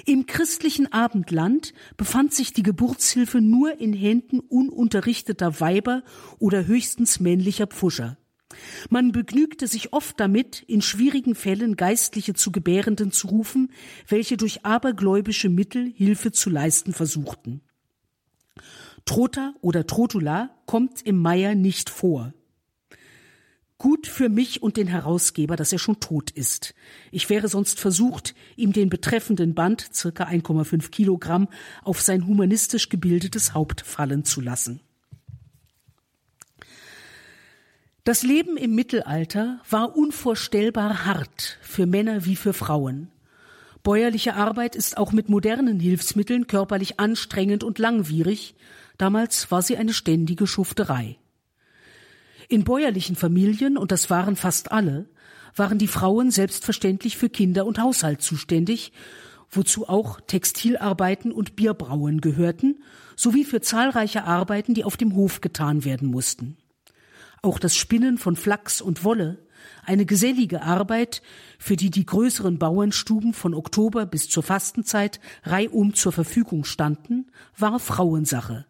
Im christlichen Abendland befand sich die Geburtshilfe nur in Händen ununterrichteter Weiber oder höchstens männlicher Pfuscher. Man begnügte sich oft damit, in schwierigen Fällen Geistliche zu Gebärenden zu rufen, welche durch abergläubische Mittel Hilfe zu leisten versuchten. Trota oder Trotula kommt im Meier nicht vor. Gut für mich und den Herausgeber, dass er schon tot ist. Ich wäre sonst versucht, ihm den betreffenden Band, circa 1,5 Kilogramm, auf sein humanistisch gebildetes Haupt fallen zu lassen. Das Leben im Mittelalter war unvorstellbar hart für Männer wie für Frauen. Bäuerliche Arbeit ist auch mit modernen Hilfsmitteln körperlich anstrengend und langwierig. Damals war sie eine ständige Schufterei. In bäuerlichen Familien, und das waren fast alle, waren die Frauen selbstverständlich für Kinder und Haushalt zuständig, wozu auch Textilarbeiten und Bierbrauen gehörten, sowie für zahlreiche Arbeiten, die auf dem Hof getan werden mussten. Auch das Spinnen von Flachs und Wolle, eine gesellige Arbeit, für die die größeren Bauernstuben von Oktober bis zur Fastenzeit reihum zur Verfügung standen, war Frauensache.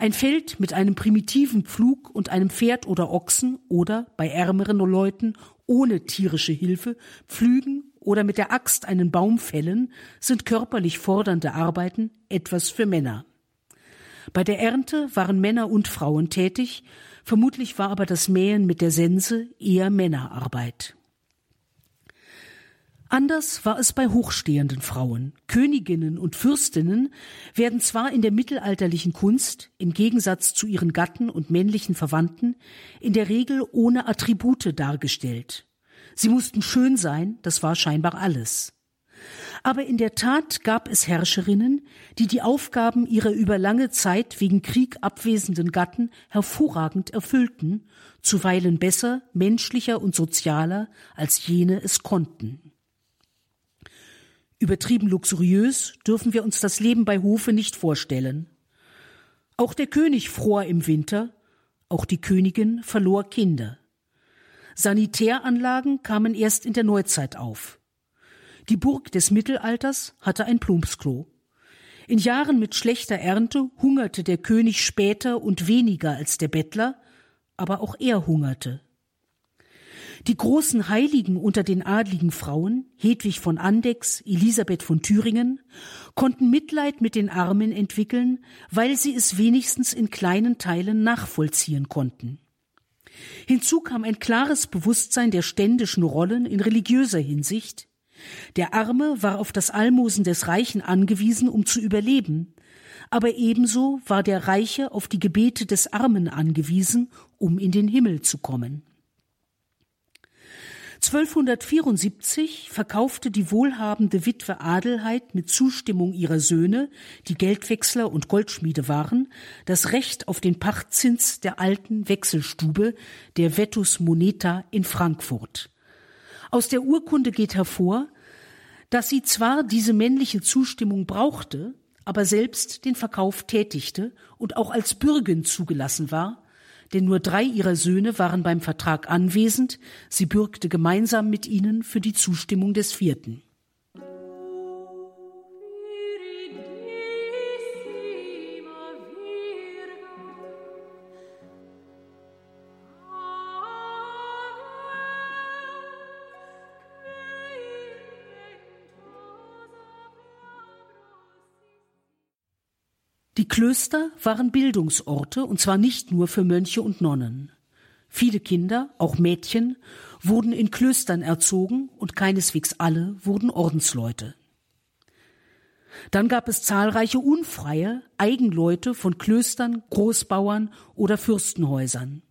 Ein Feld mit einem primitiven Pflug und einem Pferd oder Ochsen oder bei ärmeren Leuten ohne tierische Hilfe pflügen oder mit der Axt einen Baum fällen, sind körperlich fordernde Arbeiten etwas für Männer. Bei der Ernte waren Männer und Frauen tätig, Vermutlich war aber das Mähen mit der Sense eher Männerarbeit. Anders war es bei hochstehenden Frauen. Königinnen und Fürstinnen werden zwar in der mittelalterlichen Kunst, im Gegensatz zu ihren Gatten und männlichen Verwandten, in der Regel ohne Attribute dargestellt. Sie mussten schön sein, das war scheinbar alles. Aber in der Tat gab es Herrscherinnen, die die Aufgaben ihrer über lange Zeit wegen Krieg abwesenden Gatten hervorragend erfüllten, zuweilen besser, menschlicher und sozialer, als jene es konnten. Übertrieben luxuriös dürfen wir uns das Leben bei Hofe nicht vorstellen. Auch der König fror im Winter, auch die Königin verlor Kinder. Sanitäranlagen kamen erst in der Neuzeit auf. Die Burg des Mittelalters hatte ein Plumpsklo. In Jahren mit schlechter Ernte hungerte der König später und weniger als der Bettler, aber auch er hungerte. Die großen Heiligen unter den adligen Frauen, Hedwig von Andechs, Elisabeth von Thüringen, konnten Mitleid mit den Armen entwickeln, weil sie es wenigstens in kleinen Teilen nachvollziehen konnten. Hinzu kam ein klares Bewusstsein der ständischen Rollen in religiöser Hinsicht, der Arme war auf das Almosen des Reichen angewiesen, um zu überleben, aber ebenso war der Reiche auf die Gebete des Armen angewiesen, um in den Himmel zu kommen. 1274 verkaufte die wohlhabende Witwe Adelheid mit Zustimmung ihrer Söhne, die Geldwechsler und Goldschmiede waren, das Recht auf den Pachtzins der alten Wechselstube, der Vetus Moneta in Frankfurt. Aus der Urkunde geht hervor, dass sie zwar diese männliche Zustimmung brauchte, aber selbst den Verkauf tätigte und auch als Bürgen zugelassen war, denn nur drei ihrer Söhne waren beim Vertrag anwesend, sie bürgte gemeinsam mit ihnen für die Zustimmung des vierten. Klöster waren Bildungsorte, und zwar nicht nur für Mönche und Nonnen. Viele Kinder, auch Mädchen, wurden in Klöstern erzogen und keineswegs alle wurden Ordensleute. Dann gab es zahlreiche unfreie Eigenleute von Klöstern, Großbauern oder Fürstenhäusern.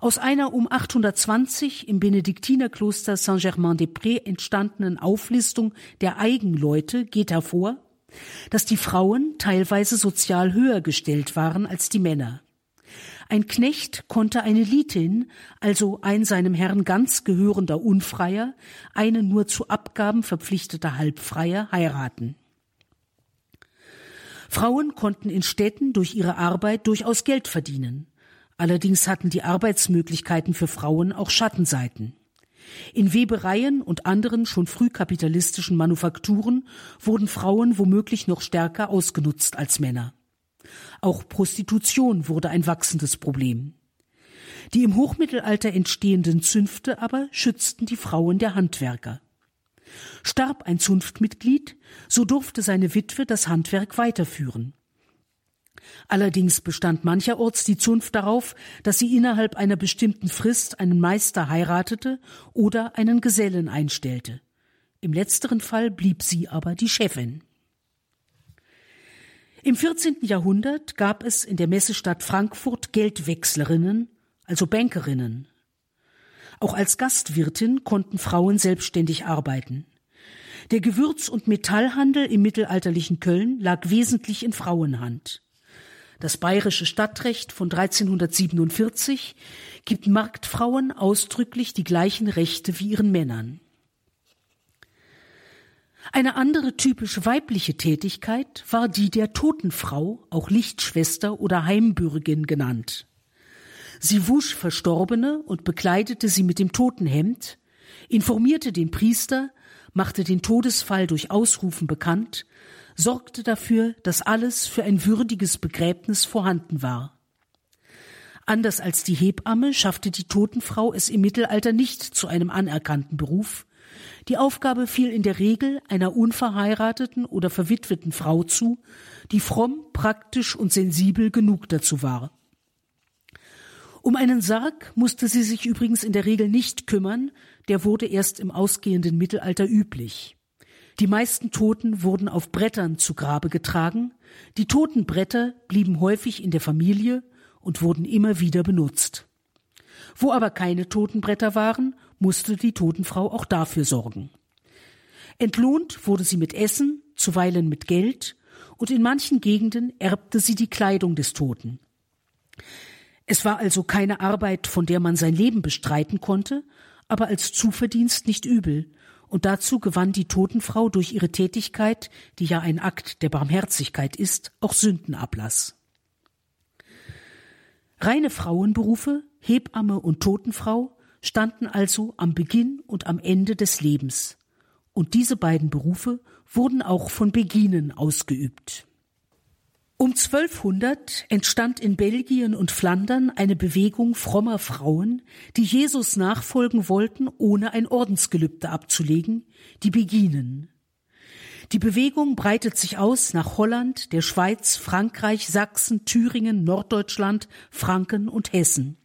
Aus einer um 820 im Benediktinerkloster Saint-Germain-des-Prés entstandenen Auflistung der Eigenleute geht hervor, dass die Frauen teilweise sozial höher gestellt waren als die Männer. Ein Knecht konnte eine Litin, also ein seinem Herrn ganz gehörender Unfreier, eine nur zu Abgaben verpflichteter Halbfreier heiraten. Frauen konnten in Städten durch ihre Arbeit durchaus Geld verdienen. Allerdings hatten die Arbeitsmöglichkeiten für Frauen auch Schattenseiten. In Webereien und anderen schon frühkapitalistischen Manufakturen wurden Frauen womöglich noch stärker ausgenutzt als Männer. Auch Prostitution wurde ein wachsendes Problem. Die im Hochmittelalter entstehenden Zünfte aber schützten die Frauen der Handwerker. Starb ein Zunftmitglied, so durfte seine Witwe das Handwerk weiterführen. Allerdings bestand mancherorts die Zunft darauf, dass sie innerhalb einer bestimmten Frist einen Meister heiratete oder einen Gesellen einstellte. Im letzteren Fall blieb sie aber die Chefin. Im 14. Jahrhundert gab es in der Messestadt Frankfurt Geldwechslerinnen, also Bankerinnen. Auch als Gastwirtin konnten Frauen selbstständig arbeiten. Der Gewürz- und Metallhandel im mittelalterlichen Köln lag wesentlich in Frauenhand. Das bayerische Stadtrecht von 1347 gibt Marktfrauen ausdrücklich die gleichen Rechte wie ihren Männern. Eine andere typisch weibliche Tätigkeit war die der Totenfrau, auch Lichtschwester oder Heimbürgin genannt. Sie wusch Verstorbene und bekleidete sie mit dem Totenhemd, informierte den Priester, machte den Todesfall durch Ausrufen bekannt, sorgte dafür, dass alles für ein würdiges Begräbnis vorhanden war. Anders als die Hebamme schaffte die Totenfrau es im Mittelalter nicht zu einem anerkannten Beruf, die Aufgabe fiel in der Regel einer unverheirateten oder verwitweten Frau zu, die fromm, praktisch und sensibel genug dazu war. Um einen Sarg musste sie sich übrigens in der Regel nicht kümmern, der wurde erst im ausgehenden Mittelalter üblich. Die meisten Toten wurden auf Brettern zu Grabe getragen, die Totenbretter blieben häufig in der Familie und wurden immer wieder benutzt. Wo aber keine Totenbretter waren, musste die Totenfrau auch dafür sorgen. Entlohnt wurde sie mit Essen, zuweilen mit Geld, und in manchen Gegenden erbte sie die Kleidung des Toten. Es war also keine Arbeit, von der man sein Leben bestreiten konnte, aber als Zuverdienst nicht übel, und dazu gewann die Totenfrau durch ihre Tätigkeit, die ja ein Akt der Barmherzigkeit ist, auch Sündenablass. Reine Frauenberufe, Hebamme und Totenfrau, standen also am Beginn und am Ende des Lebens, und diese beiden Berufe wurden auch von Beginen ausgeübt. Um 1200 entstand in Belgien und Flandern eine Bewegung frommer Frauen, die Jesus nachfolgen wollten, ohne ein Ordensgelübde abzulegen, die Beginen. Die Bewegung breitet sich aus nach Holland, der Schweiz, Frankreich, Sachsen, Thüringen, Norddeutschland, Franken und Hessen.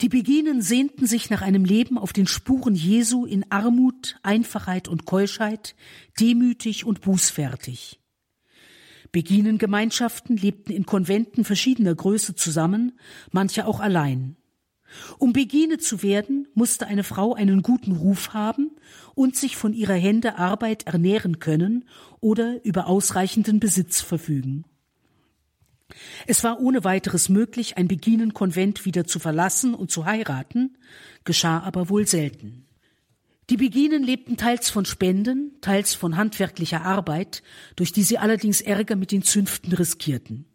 Die Beginen sehnten sich nach einem Leben auf den Spuren Jesu in Armut, Einfachheit und Keuschheit, demütig und bußfertig. Beginengemeinschaften lebten in Konventen verschiedener Größe zusammen, manche auch allein. Um Begine zu werden, musste eine Frau einen guten Ruf haben und sich von ihrer Hände Arbeit ernähren können oder über ausreichenden Besitz verfügen. Es war ohne weiteres möglich, ein Beginenkonvent wieder zu verlassen und zu heiraten, geschah aber wohl selten. Die Beginen lebten teils von Spenden, teils von handwerklicher Arbeit, durch die sie allerdings Ärger mit den Zünften riskierten.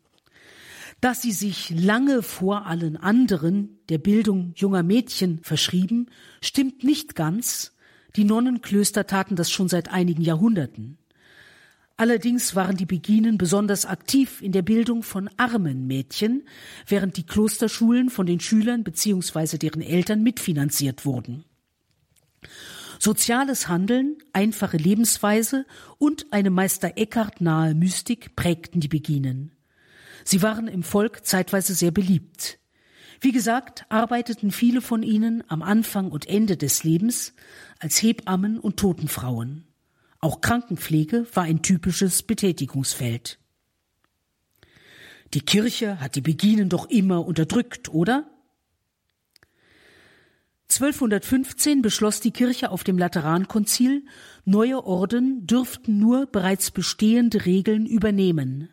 Dass sie sich lange vor allen anderen der Bildung junger Mädchen verschrieben, stimmt nicht ganz. Die Nonnenklöster taten das schon seit einigen Jahrhunderten. Allerdings waren die Beginen besonders aktiv in der Bildung von armen Mädchen, während die Klosterschulen von den Schülern bzw. deren Eltern mitfinanziert wurden. Soziales Handeln, einfache Lebensweise und eine Meister Eckhart nahe Mystik prägten die Beginen. Sie waren im Volk zeitweise sehr beliebt. Wie gesagt, arbeiteten viele von ihnen am Anfang und Ende des Lebens als Hebammen und Totenfrauen. Auch Krankenpflege war ein typisches Betätigungsfeld. Die Kirche hat die Beginen doch immer unterdrückt, oder? 1215 beschloss die Kirche auf dem Laterankonzil, neue Orden dürften nur bereits bestehende Regeln übernehmen.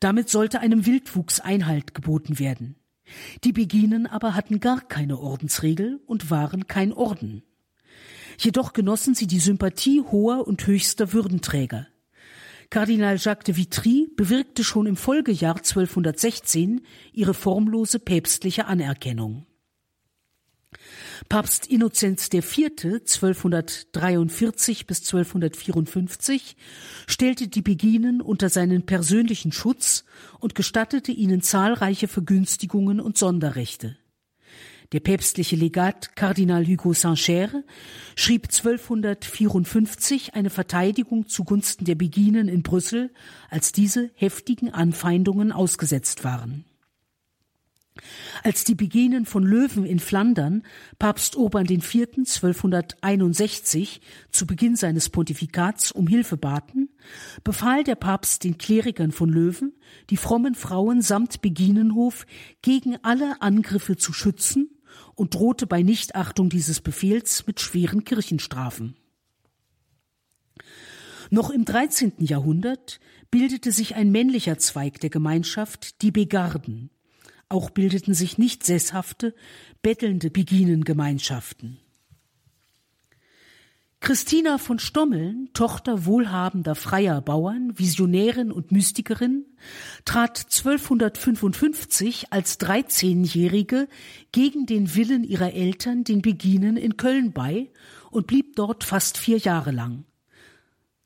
Damit sollte einem Wildwuchs Einhalt geboten werden. Die Beginen aber hatten gar keine Ordensregel und waren kein Orden. Jedoch genossen sie die Sympathie hoher und höchster Würdenträger. Kardinal Jacques de Vitry bewirkte schon im Folgejahr 1216 ihre formlose päpstliche Anerkennung. Papst Innozenz IV. 1243 bis 1254 stellte die Beginen unter seinen persönlichen Schutz und gestattete ihnen zahlreiche Vergünstigungen und Sonderrechte. Der päpstliche Legat Kardinal Hugo Saint-Cher schrieb 1254 eine Verteidigung zugunsten der Beginen in Brüssel, als diese heftigen Anfeindungen ausgesetzt waren. Als die Beginen von Löwen in Flandern Papst Urban IV. 1261 zu Beginn seines Pontifikats um Hilfe baten, befahl der Papst den Klerikern von Löwen, die frommen Frauen samt Beginenhof gegen alle Angriffe zu schützen und drohte bei Nichtachtung dieses Befehls mit schweren Kirchenstrafen. Noch im 13. Jahrhundert bildete sich ein männlicher Zweig der Gemeinschaft, die Begarden. Auch bildeten sich nicht sesshafte, bettelnde Beginengemeinschaften. Christina von Stommeln, Tochter wohlhabender freier Bauern, Visionärin und Mystikerin, trat 1255 als 13-Jährige gegen den Willen ihrer Eltern den Beginen in Köln bei und blieb dort fast vier Jahre lang.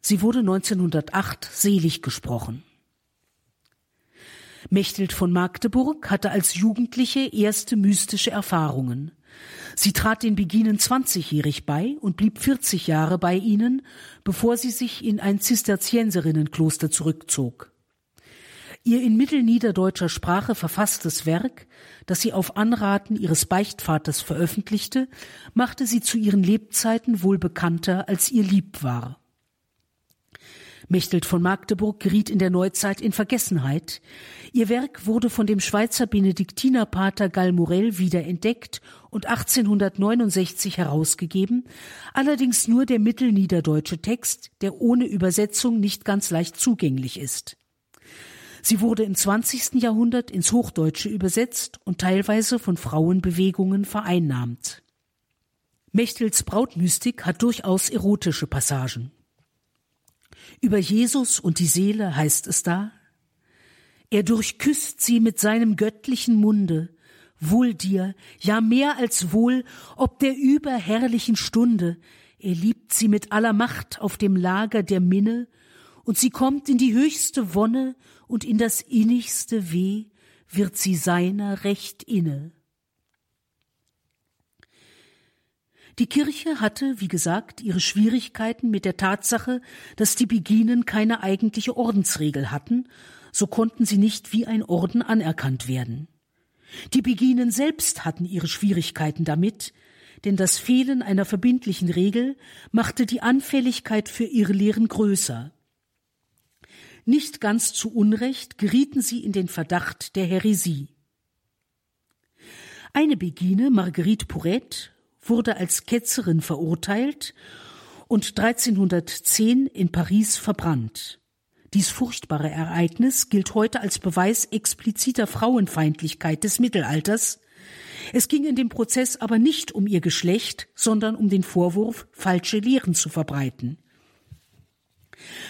Sie wurde 1908 selig gesprochen. Mechthild von Magdeburg hatte als Jugendliche erste mystische Erfahrungen. Sie trat den Beginen 20-jährig bei und blieb 40 Jahre bei ihnen, bevor sie sich in ein Zisterzienserinnenkloster zurückzog. Ihr in mittelniederdeutscher Sprache verfasstes Werk, das sie auf Anraten ihres Beichtvaters veröffentlichte, machte sie zu ihren Lebzeiten wohl bekannter, als ihr lieb war. Mechthild von Magdeburg geriet in der Neuzeit in Vergessenheit. Ihr Werk wurde von dem Schweizer Benediktinerpater Gall wiederentdeckt und 1869 herausgegeben, allerdings nur der mittelniederdeutsche Text, der ohne Übersetzung nicht ganz leicht zugänglich ist. Sie wurde im 20. Jahrhundert ins Hochdeutsche übersetzt und teilweise von Frauenbewegungen vereinnahmt. Mechtels Brautmystik hat durchaus erotische Passagen. Über Jesus und die Seele heißt es da, er durchküsst sie mit seinem göttlichen Munde, wohl dir, ja mehr als wohl, ob der überherrlichen Stunde, er liebt sie mit aller Macht auf dem Lager der Minne, und sie kommt in die höchste Wonne und in das innigste Weh wird sie seiner recht inne. Die Kirche hatte, wie gesagt, ihre Schwierigkeiten mit der Tatsache, dass die Beginen keine eigentliche Ordensregel hatten, so konnten sie nicht wie ein Orden anerkannt werden. Die Beginen selbst hatten ihre Schwierigkeiten damit, denn das Fehlen einer verbindlichen Regel machte die Anfälligkeit für ihre Lehren größer. Nicht ganz zu Unrecht gerieten sie in den Verdacht der Häresie. Eine Begine, Marguerite Pourette, wurde als Ketzerin verurteilt und 1310 in Paris verbrannt. Dies furchtbare Ereignis gilt heute als Beweis expliziter Frauenfeindlichkeit des Mittelalters. Es ging in dem Prozess aber nicht um ihr Geschlecht, sondern um den Vorwurf, falsche Lehren zu verbreiten.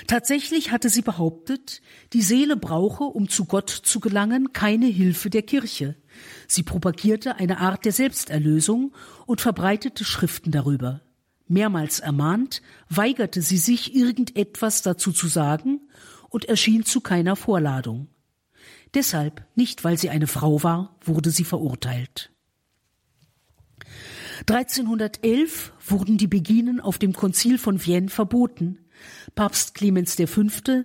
Tatsächlich hatte sie behauptet, die Seele brauche, um zu Gott zu gelangen, keine Hilfe der Kirche. Sie propagierte eine Art der Selbsterlösung und verbreitete Schriften darüber. Mehrmals ermahnt, weigerte sie sich, irgendetwas dazu zu sagen und erschien zu keiner Vorladung. Deshalb, nicht weil sie eine Frau war, wurde sie verurteilt. 1311 wurden die Beginen auf dem Konzil von Vienne verboten. Papst Clemens V.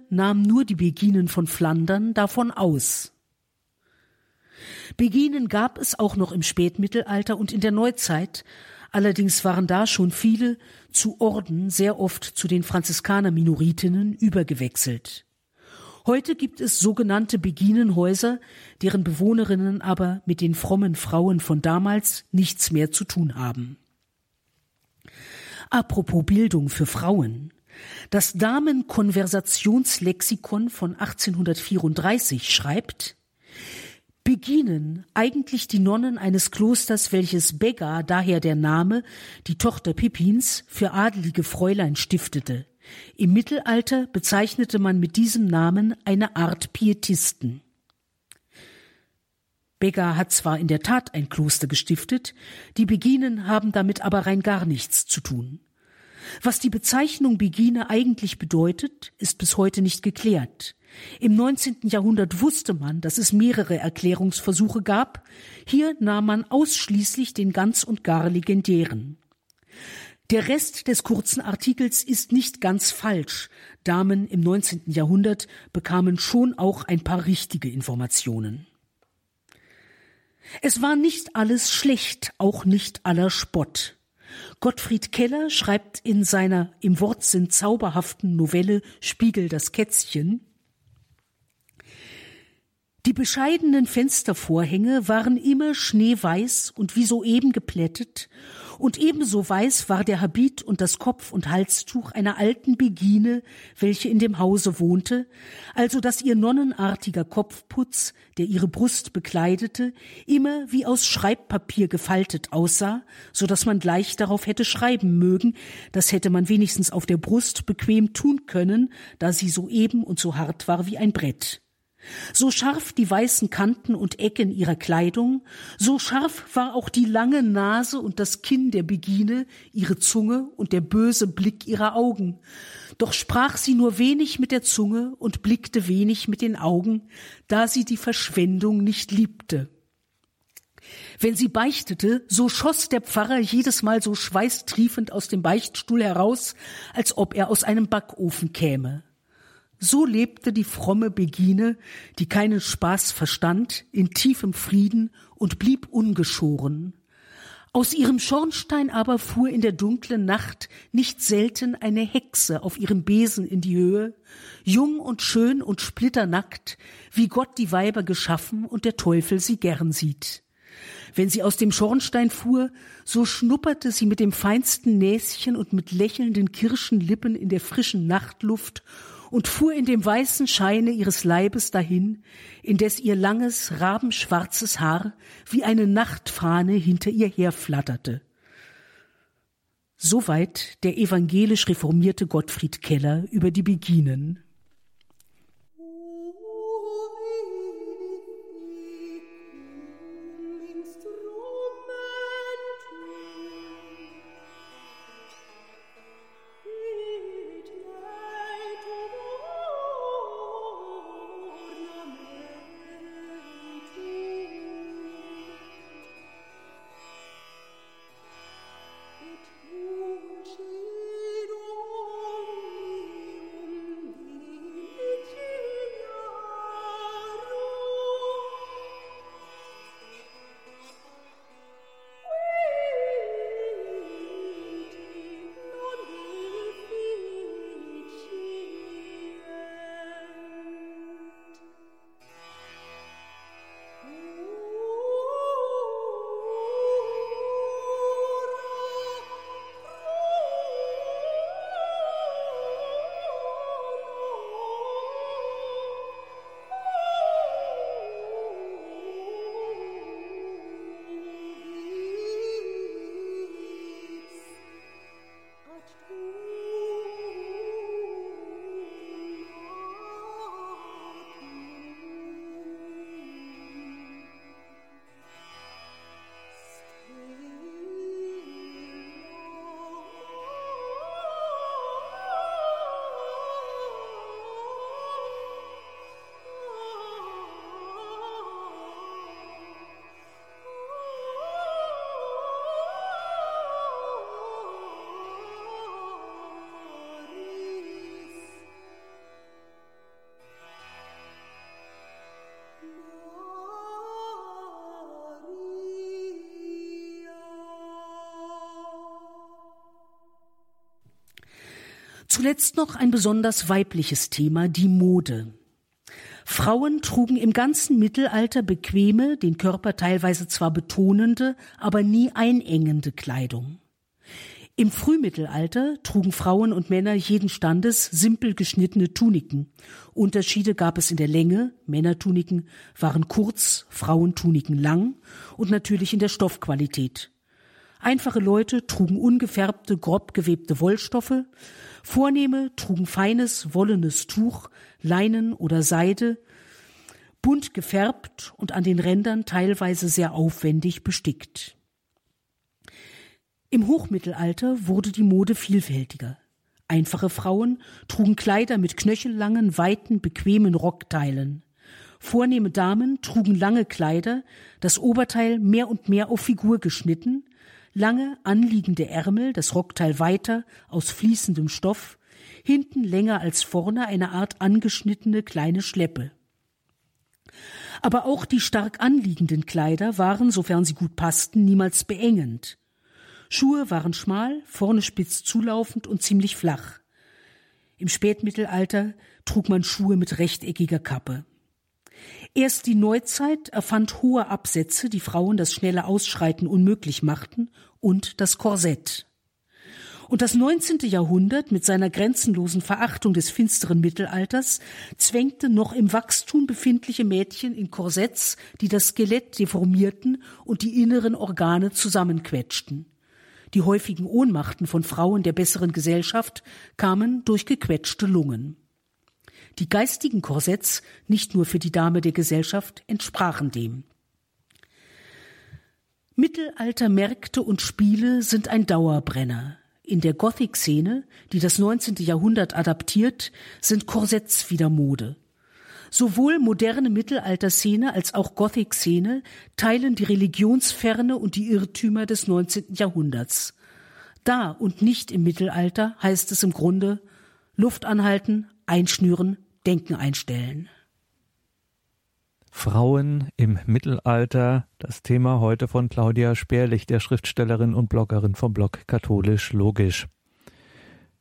nahm nur die Beginen von Flandern davon aus. Beginen gab es auch noch im Spätmittelalter und in der Neuzeit, allerdings waren da schon viele zu Orden, sehr oft zu den Franziskaner-Minoritinnen, übergewechselt. Heute gibt es sogenannte Beginenhäuser, deren Bewohnerinnen aber mit den frommen Frauen von damals nichts mehr zu tun haben. Apropos Bildung für Frauen. Das Damenkonversationslexikon von 1834 schreibt, Beginen, eigentlich die Nonnen eines Klosters, welches Begga, daher der Name, die Tochter Pippins, für adelige Fräulein stiftete. Im Mittelalter bezeichnete man mit diesem Namen eine Art Pietisten. Beggar hat zwar in der Tat ein Kloster gestiftet, die Beginen haben damit aber rein gar nichts zu tun. Was die Bezeichnung Begine eigentlich bedeutet, ist bis heute nicht geklärt. Im 19. Jahrhundert wusste man, dass es mehrere Erklärungsversuche gab. Hier nahm man ausschließlich den ganz und gar legendären. Der Rest des kurzen Artikels ist nicht ganz falsch. Damen im 19. Jahrhundert bekamen schon auch ein paar richtige Informationen. Es war nicht alles schlecht, auch nicht aller Spott. Gottfried Keller schreibt in seiner im Wortsinn zauberhaften Novelle Spiegel das Kätzchen die bescheidenen Fenstervorhänge waren immer schneeweiß und wie soeben geplättet, und ebenso weiß war der Habit und das Kopf- und Halstuch einer alten Begine, welche in dem Hause wohnte, also dass ihr nonnenartiger Kopfputz, der ihre Brust bekleidete, immer wie aus Schreibpapier gefaltet aussah, so dass man gleich darauf hätte schreiben mögen, das hätte man wenigstens auf der Brust bequem tun können, da sie so eben und so hart war wie ein Brett. So scharf die weißen Kanten und Ecken ihrer Kleidung, so scharf war auch die lange Nase und das Kinn der Begine, ihre Zunge und der böse Blick ihrer Augen. Doch sprach sie nur wenig mit der Zunge und blickte wenig mit den Augen, da sie die Verschwendung nicht liebte. Wenn sie beichtete, so schoss der Pfarrer jedes Mal so schweißtriefend aus dem Beichtstuhl heraus, als ob er aus einem Backofen käme. So lebte die fromme Begine, die keinen Spaß verstand, in tiefem Frieden und blieb ungeschoren. Aus ihrem Schornstein aber fuhr in der dunklen Nacht nicht selten eine Hexe auf ihrem Besen in die Höhe, jung und schön und splitternackt, wie Gott die Weiber geschaffen und der Teufel sie gern sieht. Wenn sie aus dem Schornstein fuhr, so schnupperte sie mit dem feinsten Näschen und mit lächelnden Kirschenlippen in der frischen Nachtluft und fuhr in dem weißen Scheine ihres Leibes dahin, indes ihr langes, rabenschwarzes Haar wie eine Nachtfahne hinter ihr herflatterte. Soweit der evangelisch reformierte Gottfried Keller über die Beginen. Zuletzt noch ein besonders weibliches Thema, die Mode. Frauen trugen im ganzen Mittelalter bequeme, den Körper teilweise zwar betonende, aber nie einengende Kleidung. Im Frühmittelalter trugen Frauen und Männer jeden Standes simpel geschnittene Tuniken. Unterschiede gab es in der Länge, Männertuniken waren kurz, Frauentuniken lang und natürlich in der Stoffqualität. Einfache Leute trugen ungefärbte, grob gewebte Wollstoffe, Vornehme trugen feines, wollenes Tuch, Leinen oder Seide, bunt gefärbt und an den Rändern teilweise sehr aufwendig bestickt. Im Hochmittelalter wurde die Mode vielfältiger. Einfache Frauen trugen Kleider mit knöchellangen, weiten, bequemen Rockteilen. Vornehme Damen trugen lange Kleider, das Oberteil mehr und mehr auf Figur geschnitten, lange anliegende Ärmel, das Rockteil weiter, aus fließendem Stoff, hinten länger als vorne eine Art angeschnittene kleine Schleppe. Aber auch die stark anliegenden Kleider waren, sofern sie gut passten, niemals beengend. Schuhe waren schmal, vorne spitz zulaufend und ziemlich flach. Im Spätmittelalter trug man Schuhe mit rechteckiger Kappe. Erst die Neuzeit erfand hohe Absätze, die Frauen das schnelle Ausschreiten unmöglich machten, und das Korsett. Und das 19. Jahrhundert mit seiner grenzenlosen Verachtung des finsteren Mittelalters zwängte noch im Wachstum befindliche Mädchen in Korsetts, die das Skelett deformierten und die inneren Organe zusammenquetschten. Die häufigen Ohnmachten von Frauen der besseren Gesellschaft kamen durch gequetschte Lungen. Die geistigen Korsetts, nicht nur für die Dame der Gesellschaft, entsprachen dem. Mittelaltermärkte und Spiele sind ein Dauerbrenner. In der Gothic-Szene, die das 19. Jahrhundert adaptiert, sind Korsetts wieder Mode. Sowohl moderne Mittelalterszene als auch Gothic-Szene teilen die Religionsferne und die Irrtümer des 19. Jahrhunderts. Da und nicht im Mittelalter heißt es im Grunde Luft anhalten, einschnüren, Denken einstellen. Frauen im Mittelalter, das Thema heute von Claudia Sperlich, der Schriftstellerin und Bloggerin vom Blog Katholisch Logisch.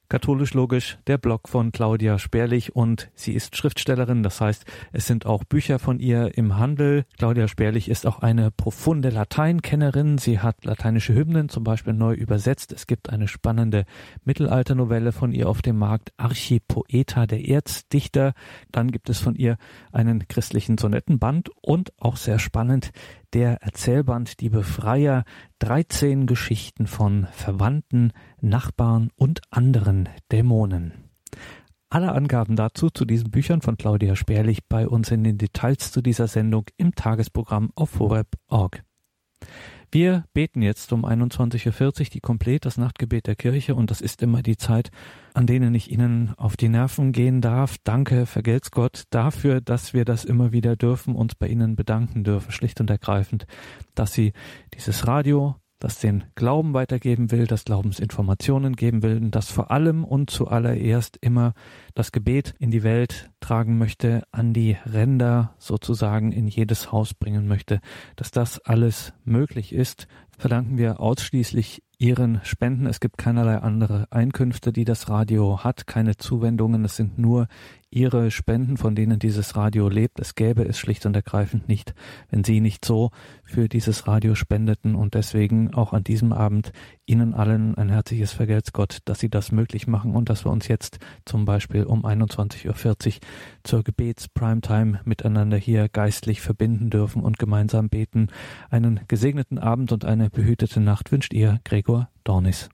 Katholisch Logisch, der Blog von Claudia Sperlich und sie ist Schriftstellerin, das heißt, es sind auch Bücher von ihr im Handel. Claudia Sperlich ist auch eine profunde Lateinkennerin. Sie hat lateinische Hymnen zum Beispiel neu übersetzt. Es gibt eine spannende Mittelalternovelle von ihr auf dem Markt, Archipoeta, der Erzdichter. Dann gibt es von ihr einen christlichen Sonettenband und auch sehr spannend der Erzählband Die Befreier 13 Geschichten von Verwandten, Nachbarn und anderen Dämonen. Alle Angaben dazu zu diesen Büchern von Claudia Sperlich bei uns in den Details zu dieser Sendung im Tagesprogramm auf horeb.org. Wir beten jetzt um 21.40 Uhr die Komplett, das Nachtgebet der Kirche, und das ist immer die Zeit, an denen ich Ihnen auf die Nerven gehen darf. Danke, vergelt's Gott, dafür, dass wir das immer wieder dürfen, uns bei Ihnen bedanken dürfen, schlicht und ergreifend, dass Sie dieses Radio, das den Glauben weitergeben will, das Glaubensinformationen geben will und das vor allem und zuallererst immer das Gebet in die Welt tragen möchte, an die Ränder sozusagen in jedes Haus bringen möchte, dass das alles möglich ist, verdanken wir ausschließlich Ihren Spenden. Es gibt keinerlei andere Einkünfte, die das Radio hat, keine Zuwendungen. Es sind nur Ihre Spenden, von denen dieses Radio lebt. Es gäbe es schlicht und ergreifend nicht, wenn Sie nicht so für dieses Radio spendeten. Und deswegen auch an diesem Abend Ihnen allen ein herzliches Vergelt's Gott, dass Sie das möglich machen und dass wir uns jetzt zum Beispiel um 21.40 Uhr zur Gebets-Primetime miteinander hier geistlich verbinden dürfen und gemeinsam beten. Einen gesegneten Abend und eine behütete Nacht wünscht Ihr Gregor Dornis.